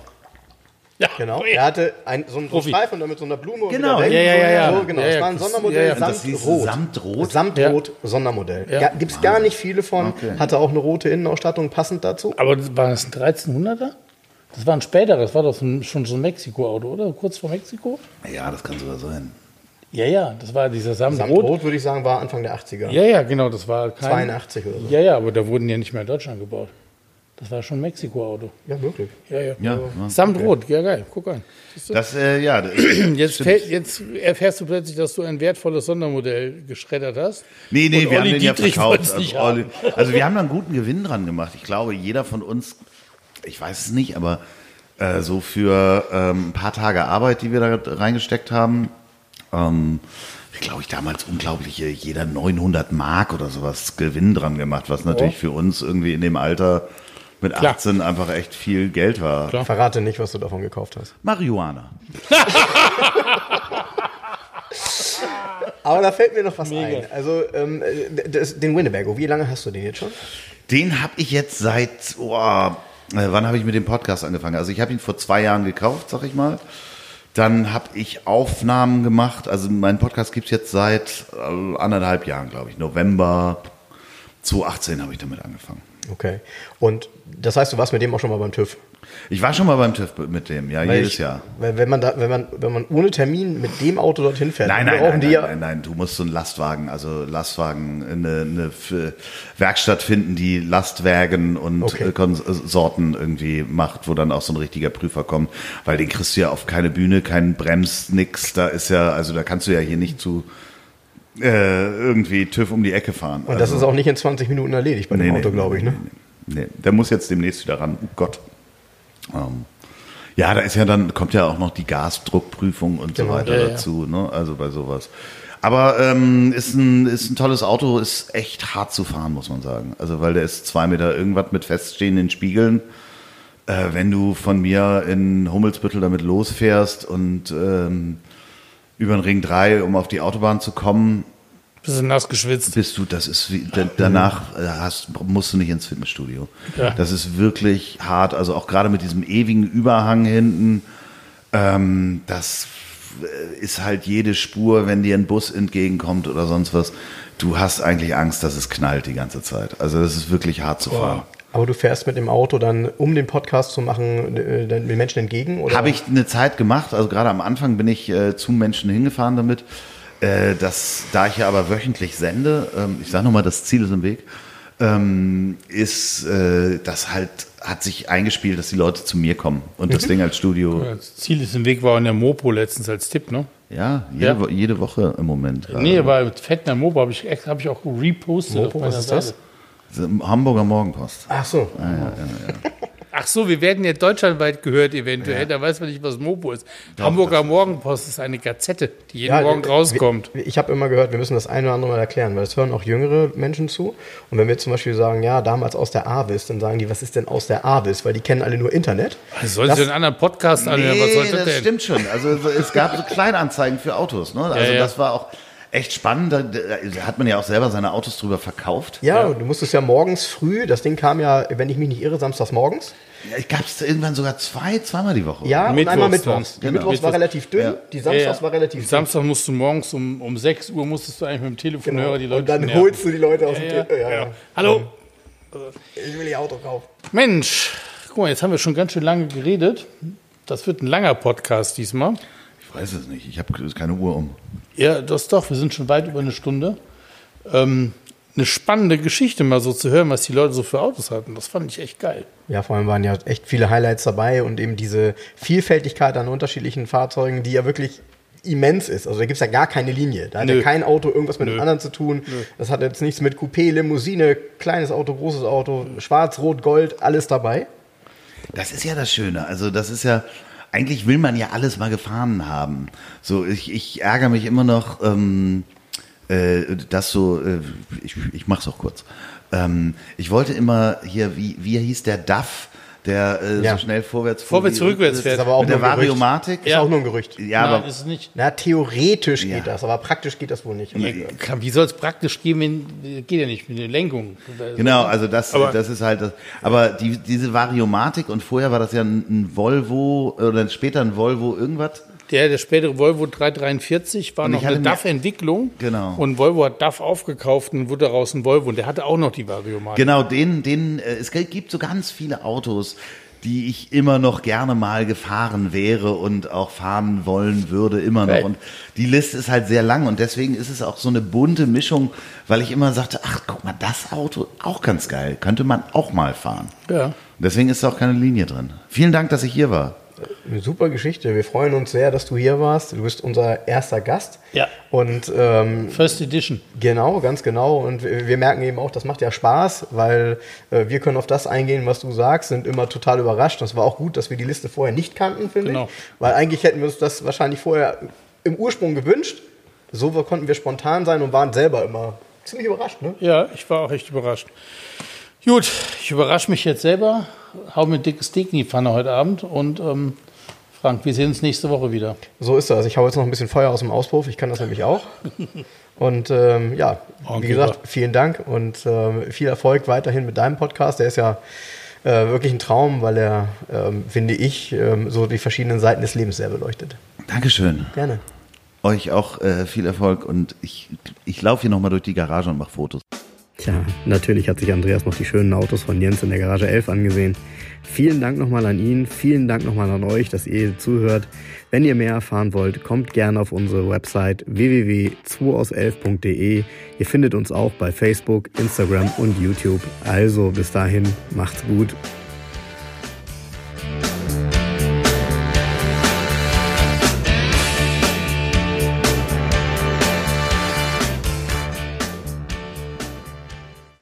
[SPEAKER 2] Ja,
[SPEAKER 4] Genau.
[SPEAKER 2] ui.
[SPEAKER 4] Er hatte ein, so einen so. Streifen und dann mit so einer Blume und
[SPEAKER 3] Genau.
[SPEAKER 4] wieder weg.
[SPEAKER 2] Ja, ja, ja, ja.
[SPEAKER 4] So, genau.
[SPEAKER 2] Ja,
[SPEAKER 4] das
[SPEAKER 2] ja,
[SPEAKER 4] war ein Sondermodell,
[SPEAKER 2] ja, ja.
[SPEAKER 3] Und
[SPEAKER 4] Samtrot.
[SPEAKER 3] Samtrot?
[SPEAKER 4] Samtrot Sondermodell.
[SPEAKER 2] Ja.
[SPEAKER 4] Gibt es gar nicht viele von.
[SPEAKER 3] Okay.
[SPEAKER 4] Hatte auch eine rote Innenausstattung passend dazu.
[SPEAKER 2] Aber das- war das ein 1300er? Das war ein späteres, das war doch schon so ein Mexiko-Auto, oder? Kurz vor Mexiko?
[SPEAKER 3] Ja, das kann sogar sein.
[SPEAKER 2] Ja, ja, das war dieser Samtrot.
[SPEAKER 4] Samtrot, würde ich sagen, war Anfang der 80er.
[SPEAKER 2] Ja, ja, genau, das war kein...
[SPEAKER 4] 82 oder so.
[SPEAKER 2] Ja, ja, aber da wurden ja nicht mehr in Deutschland gebaut. Das war schon ein Mexiko-Auto.
[SPEAKER 4] Ja, möglich.
[SPEAKER 2] Ja, ja.
[SPEAKER 3] Ja, ja.
[SPEAKER 2] Samtrot, ja geil, guck an.
[SPEAKER 3] Das, äh, ja, das, <clears throat>
[SPEAKER 2] Jetzt, fällt, jetzt erfährst du plötzlich, dass du ein wertvolles Sondermodell geschreddert hast.
[SPEAKER 3] Nee, nee,
[SPEAKER 2] Und
[SPEAKER 3] wir
[SPEAKER 2] Olli
[SPEAKER 3] haben den ja
[SPEAKER 2] Dietrich
[SPEAKER 3] verkauft.
[SPEAKER 2] wollt's nicht
[SPEAKER 3] Also, Olli, <laughs> also wir haben da einen guten Gewinn dran gemacht. Ich glaube, jeder von uns, ich weiß es nicht, aber äh, so für ähm, ein paar Tage Arbeit, die wir da reingesteckt haben, ähm, ich glaube, ich damals unglaubliche, jeder 900 Mark oder sowas Gewinn dran gemacht, was natürlich für uns irgendwie in dem Alter mit
[SPEAKER 2] Klar.
[SPEAKER 3] 18 einfach echt viel Geld war.
[SPEAKER 2] Klar.
[SPEAKER 4] Verrate nicht, was du davon gekauft hast.
[SPEAKER 3] Marihuana. <laughs>
[SPEAKER 4] Aber da fällt mir noch was ein. Also ähm, äh, das, den Winnebago, wie lange hast du den jetzt schon?
[SPEAKER 3] Den habe ich jetzt seit, oh, äh, wann habe ich mit dem Podcast angefangen? Also ich habe ihn vor zwei Jahren gekauft, sag ich mal. Dann habe ich Aufnahmen gemacht. Also meinen Podcast gibt's jetzt seit äh, anderthalb Jahren, glaube ich. November 2018 habe ich damit angefangen.
[SPEAKER 4] Okay. Und das heißt, du warst mit dem auch schon mal beim TÜV?
[SPEAKER 3] Ich war schon mal beim TÜV mit dem, ja,
[SPEAKER 4] Weil
[SPEAKER 3] jedes
[SPEAKER 4] ich,
[SPEAKER 3] Jahr.
[SPEAKER 4] Wenn man da, wenn man, wenn man ohne Termin mit dem Auto dorthin fährt,
[SPEAKER 3] Nein, nein, nein,
[SPEAKER 4] die
[SPEAKER 3] nein,
[SPEAKER 4] ja.
[SPEAKER 3] nein, nein, du musst so einen Lastwagen, also Lastwagen, eine, eine Werkstatt finden, die Lastwagen und
[SPEAKER 4] Okay.
[SPEAKER 3] äh, Konsorten irgendwie macht, wo dann auch so ein richtiger Prüfer kommt, weil den kriegst du ja auf keine Bühne, keinen Brems, nix, da ist ja, also da kannst du ja hier nicht zu äh, irgendwie TÜV um die Ecke fahren.
[SPEAKER 4] Und das
[SPEAKER 3] also,
[SPEAKER 4] ist auch nicht in 20 Minuten erledigt bei dem Auto, glaube ich, ne?
[SPEAKER 3] Nee, nee, der muss jetzt demnächst wieder ran. Oh Gott. Ähm, ja, da ist ja dann, kommt ja auch noch die Gasdruckprüfung und so
[SPEAKER 4] Genau.
[SPEAKER 3] weiter
[SPEAKER 2] Ja, ja.
[SPEAKER 3] dazu, ne? Also bei sowas. Aber ähm, ist, ein, ist ein tolles Auto, ist echt hart zu fahren, muss man sagen. Also weil der ist zwei Meter irgendwas mit feststehenden Spiegeln. Äh, wenn du von mir in Hummelsbüttel damit losfährst und ähm, über den Ring 3, um auf die Autobahn zu kommen,
[SPEAKER 2] Bisschen nass geschwitzt.
[SPEAKER 3] bist du, das ist wie, da, danach äh, hast, musst du nicht ins Fitnessstudio.
[SPEAKER 2] Ja.
[SPEAKER 3] Das ist wirklich hart, also auch gerade mit diesem ewigen Überhang hinten, ähm, das äh, ist halt jede Spur, wenn dir ein Bus entgegenkommt oder sonst was, du hast eigentlich Angst, dass es knallt die ganze Zeit. Also das ist wirklich hart zu fahren.
[SPEAKER 4] Aber du fährst mit dem Auto dann, um den Podcast zu machen, äh, den Menschen entgegen? Oder?
[SPEAKER 3] Habe ich eine Zeit gemacht, also gerade am Anfang bin ich äh, zu Menschen hingefahren damit. Äh, das, da ich ja aber wöchentlich sende, ähm, ich sage nochmal, das Ziel ist im Weg, ähm, ist äh, das halt, hat sich eingespielt, dass die Leute zu mir kommen und das Ding als Studio,
[SPEAKER 2] Das Ziel ist im Weg, war in der Mopo letztens als Tipp, ne?
[SPEAKER 3] ja, jede,
[SPEAKER 2] Ja.
[SPEAKER 3] Wo- jede Woche im Moment. gerade.
[SPEAKER 2] Nee, bei Fettner Mopo habe ich, hab ich auch repostet
[SPEAKER 4] Mopo, was ist das?
[SPEAKER 3] Hamburger Morgenpost.
[SPEAKER 4] Ach so.
[SPEAKER 2] Ach so, wir werden ja deutschlandweit gehört eventuell, da weiß man nicht, was Mopo ist. Hamburger Morgenpost ist eine Gazette, die jeden
[SPEAKER 4] Ja,
[SPEAKER 2] Morgen rauskommt.
[SPEAKER 4] Ich habe immer gehört, wir müssen das ein oder andere Mal erklären, weil es hören auch jüngere Menschen zu. Und wenn wir zum Beispiel sagen, ja, damals aus der Avis, dann sagen die, was ist denn aus der Avis? Weil die kennen alle nur Internet.
[SPEAKER 2] Also sollst du einen anderen Podcast anhören, was soll das
[SPEAKER 3] das
[SPEAKER 2] denn?
[SPEAKER 3] stimmt schon. Also so- es gab so Kleinanzeigen für Autos. Ne? Also
[SPEAKER 2] Ja, ja.
[SPEAKER 3] das war auch echt spannend. Da, da hat man ja auch selber seine Autos drüber verkauft.
[SPEAKER 4] Ja, du musstest ja morgens früh, das Ding kam ja, wenn ich mich nicht irre, samstags morgens.
[SPEAKER 3] Ja, gab es irgendwann sogar zwei, zweimal die Woche.
[SPEAKER 4] Ja, und
[SPEAKER 2] Mittwochs
[SPEAKER 4] einmal
[SPEAKER 2] dann.
[SPEAKER 4] mittwochs. Die
[SPEAKER 3] Genau.
[SPEAKER 4] Mittwochs war relativ dünn,
[SPEAKER 3] Ja.
[SPEAKER 4] die Samstags
[SPEAKER 2] Ja, ja.
[SPEAKER 4] war relativ dick.
[SPEAKER 2] Samstag musst du morgens um, um 6 Uhr musstest du eigentlich mit dem Telefonhörer die Leute
[SPEAKER 4] Und dann
[SPEAKER 2] nerven.
[SPEAKER 4] holst du die Leute aus dem
[SPEAKER 2] ja,
[SPEAKER 4] Tele-
[SPEAKER 2] ja, ja. Hallo,
[SPEAKER 4] Ich will ihr Auto kaufen.
[SPEAKER 2] Mensch, guck mal, jetzt haben wir schon ganz schön lange geredet. Das wird ein langer Podcast diesmal.
[SPEAKER 3] Ich weiß es nicht. Ich habe keine Uhr um.
[SPEAKER 2] Ja, das doch. Wir sind schon weit über eine Stunde. Ähm, eine spannende Geschichte mal so zu hören, was die Leute so für Autos hatten. Das fand ich echt geil.
[SPEAKER 4] Ja, vor allem waren ja echt viele Highlights dabei und eben diese Vielfältigkeit an unterschiedlichen Fahrzeugen, die ja wirklich immens ist. Also da gibt es ja gar keine Linie. Da hat
[SPEAKER 2] Nö.
[SPEAKER 4] ja kein Auto irgendwas mit
[SPEAKER 2] Nö.
[SPEAKER 4] dem anderen zu tun. Das hat jetzt nichts mit Coupé, Limousine, kleines Auto, großes Auto, schwarz, rot, gold, alles dabei.
[SPEAKER 3] Das ist ja das Schöne. Also das ist ja, eigentlich will man ja alles mal gefahren haben. So, ich, ich ärgere mich immer noch, ähm, äh, dass so, äh, ich, ich mach's auch kurz. Ähm, ich wollte immer hier, wie, wie hieß der DAF, der äh,
[SPEAKER 4] Ja.
[SPEAKER 3] so schnell vorwärts
[SPEAKER 2] Vorwärts, rückwärts fährt.
[SPEAKER 4] ist aber auch
[SPEAKER 3] Mit der
[SPEAKER 4] nur ein Gerücht.
[SPEAKER 3] Variomatik?
[SPEAKER 4] Ist
[SPEAKER 2] Ja.
[SPEAKER 4] auch nur ein Gerücht.
[SPEAKER 3] Ja,
[SPEAKER 2] Nein,
[SPEAKER 3] aber
[SPEAKER 2] ist es nicht.
[SPEAKER 4] Na, theoretisch
[SPEAKER 3] Ja.
[SPEAKER 4] geht das, aber praktisch geht das wohl nicht.
[SPEAKER 2] Wie soll es praktisch gehen, wenn, geht ja nicht mit der Lenkung.
[SPEAKER 3] Genau, also das,
[SPEAKER 2] Aber-
[SPEAKER 3] das ist halt das. Aber die, diese Variomatik und vorher war das ja ein, ein Volvo oder später ein Volvo irgendwas.
[SPEAKER 2] Der, der spätere Volvo 343 war
[SPEAKER 3] Und
[SPEAKER 2] noch eine DAF-Entwicklung.
[SPEAKER 3] Genau.
[SPEAKER 2] Und Volvo hat DAF aufgekauft und wurde daraus ein Volvo. Und der hatte auch noch die Variomatik.
[SPEAKER 3] Genau, den, den, äh, es gibt so ganz viele Autos, die ich immer noch gerne mal gefahren wäre und auch fahren wollen würde, immer noch. Und die Liste ist halt sehr lang und deswegen ist es auch so eine bunte Mischung, weil ich immer sagte, ach, guck mal, das Auto, auch ganz geil, könnte man auch mal fahren.
[SPEAKER 2] Ja.
[SPEAKER 3] Deswegen ist da auch keine Linie drin. Vielen Dank, dass ich hier war.
[SPEAKER 4] Eine super Geschichte. Wir freuen uns sehr, dass du hier warst. Du bist unser erster Gast.
[SPEAKER 2] Ja.
[SPEAKER 4] Und ähm,
[SPEAKER 2] First Edition.
[SPEAKER 4] Genau, ganz genau. Und wir wir merken eben auch, das macht ja Spaß, weil äh, wir können auf das eingehen, was du sagst, sind immer total überrascht. Das war auch gut, dass wir die Liste vorher nicht kannten, finde
[SPEAKER 2] Genau.
[SPEAKER 4] ich. Weil eigentlich hätten wir uns das wahrscheinlich vorher im Ursprung gewünscht. So konnten wir spontan sein und waren selber immer ziemlich überrascht. Ne?
[SPEAKER 2] Ja, ich war auch echt überrascht. Gut, ich überrasche mich jetzt selber, hau mir ein dickes Steak in die Pfanne heute Abend und ähm, Frank, wir sehen uns nächste Woche wieder.
[SPEAKER 4] So ist das. Ich hau jetzt noch ein bisschen Feuer aus dem Auspuff. Ich kann das nämlich auch. <laughs> Und ähm, ja,
[SPEAKER 2] Oh,
[SPEAKER 4] wie gesagt,
[SPEAKER 2] super.
[SPEAKER 4] vielen Dank und ähm, viel Erfolg weiterhin mit deinem Podcast. Der ist ja äh, wirklich ein Traum, weil er, ähm, finde ich, ähm, so die verschiedenen Seiten des Lebens sehr beleuchtet.
[SPEAKER 3] Dankeschön.
[SPEAKER 4] Gerne.
[SPEAKER 3] Euch auch äh, viel Erfolg und ich, ich laufe hier nochmal durch die Garage und mache Fotos.
[SPEAKER 1] Tja, natürlich hat sich Andreas noch die schönen Autos von Jens in der Garage 11 angesehen. Vielen Dank nochmal an ihn, vielen Dank nochmal an euch, dass ihr zuhört. Wenn ihr mehr erfahren wollt, kommt gerne auf unsere Website www.2aus11.de. Ihr findet uns auch bei Facebook, Instagram und YouTube. Also bis dahin, macht's gut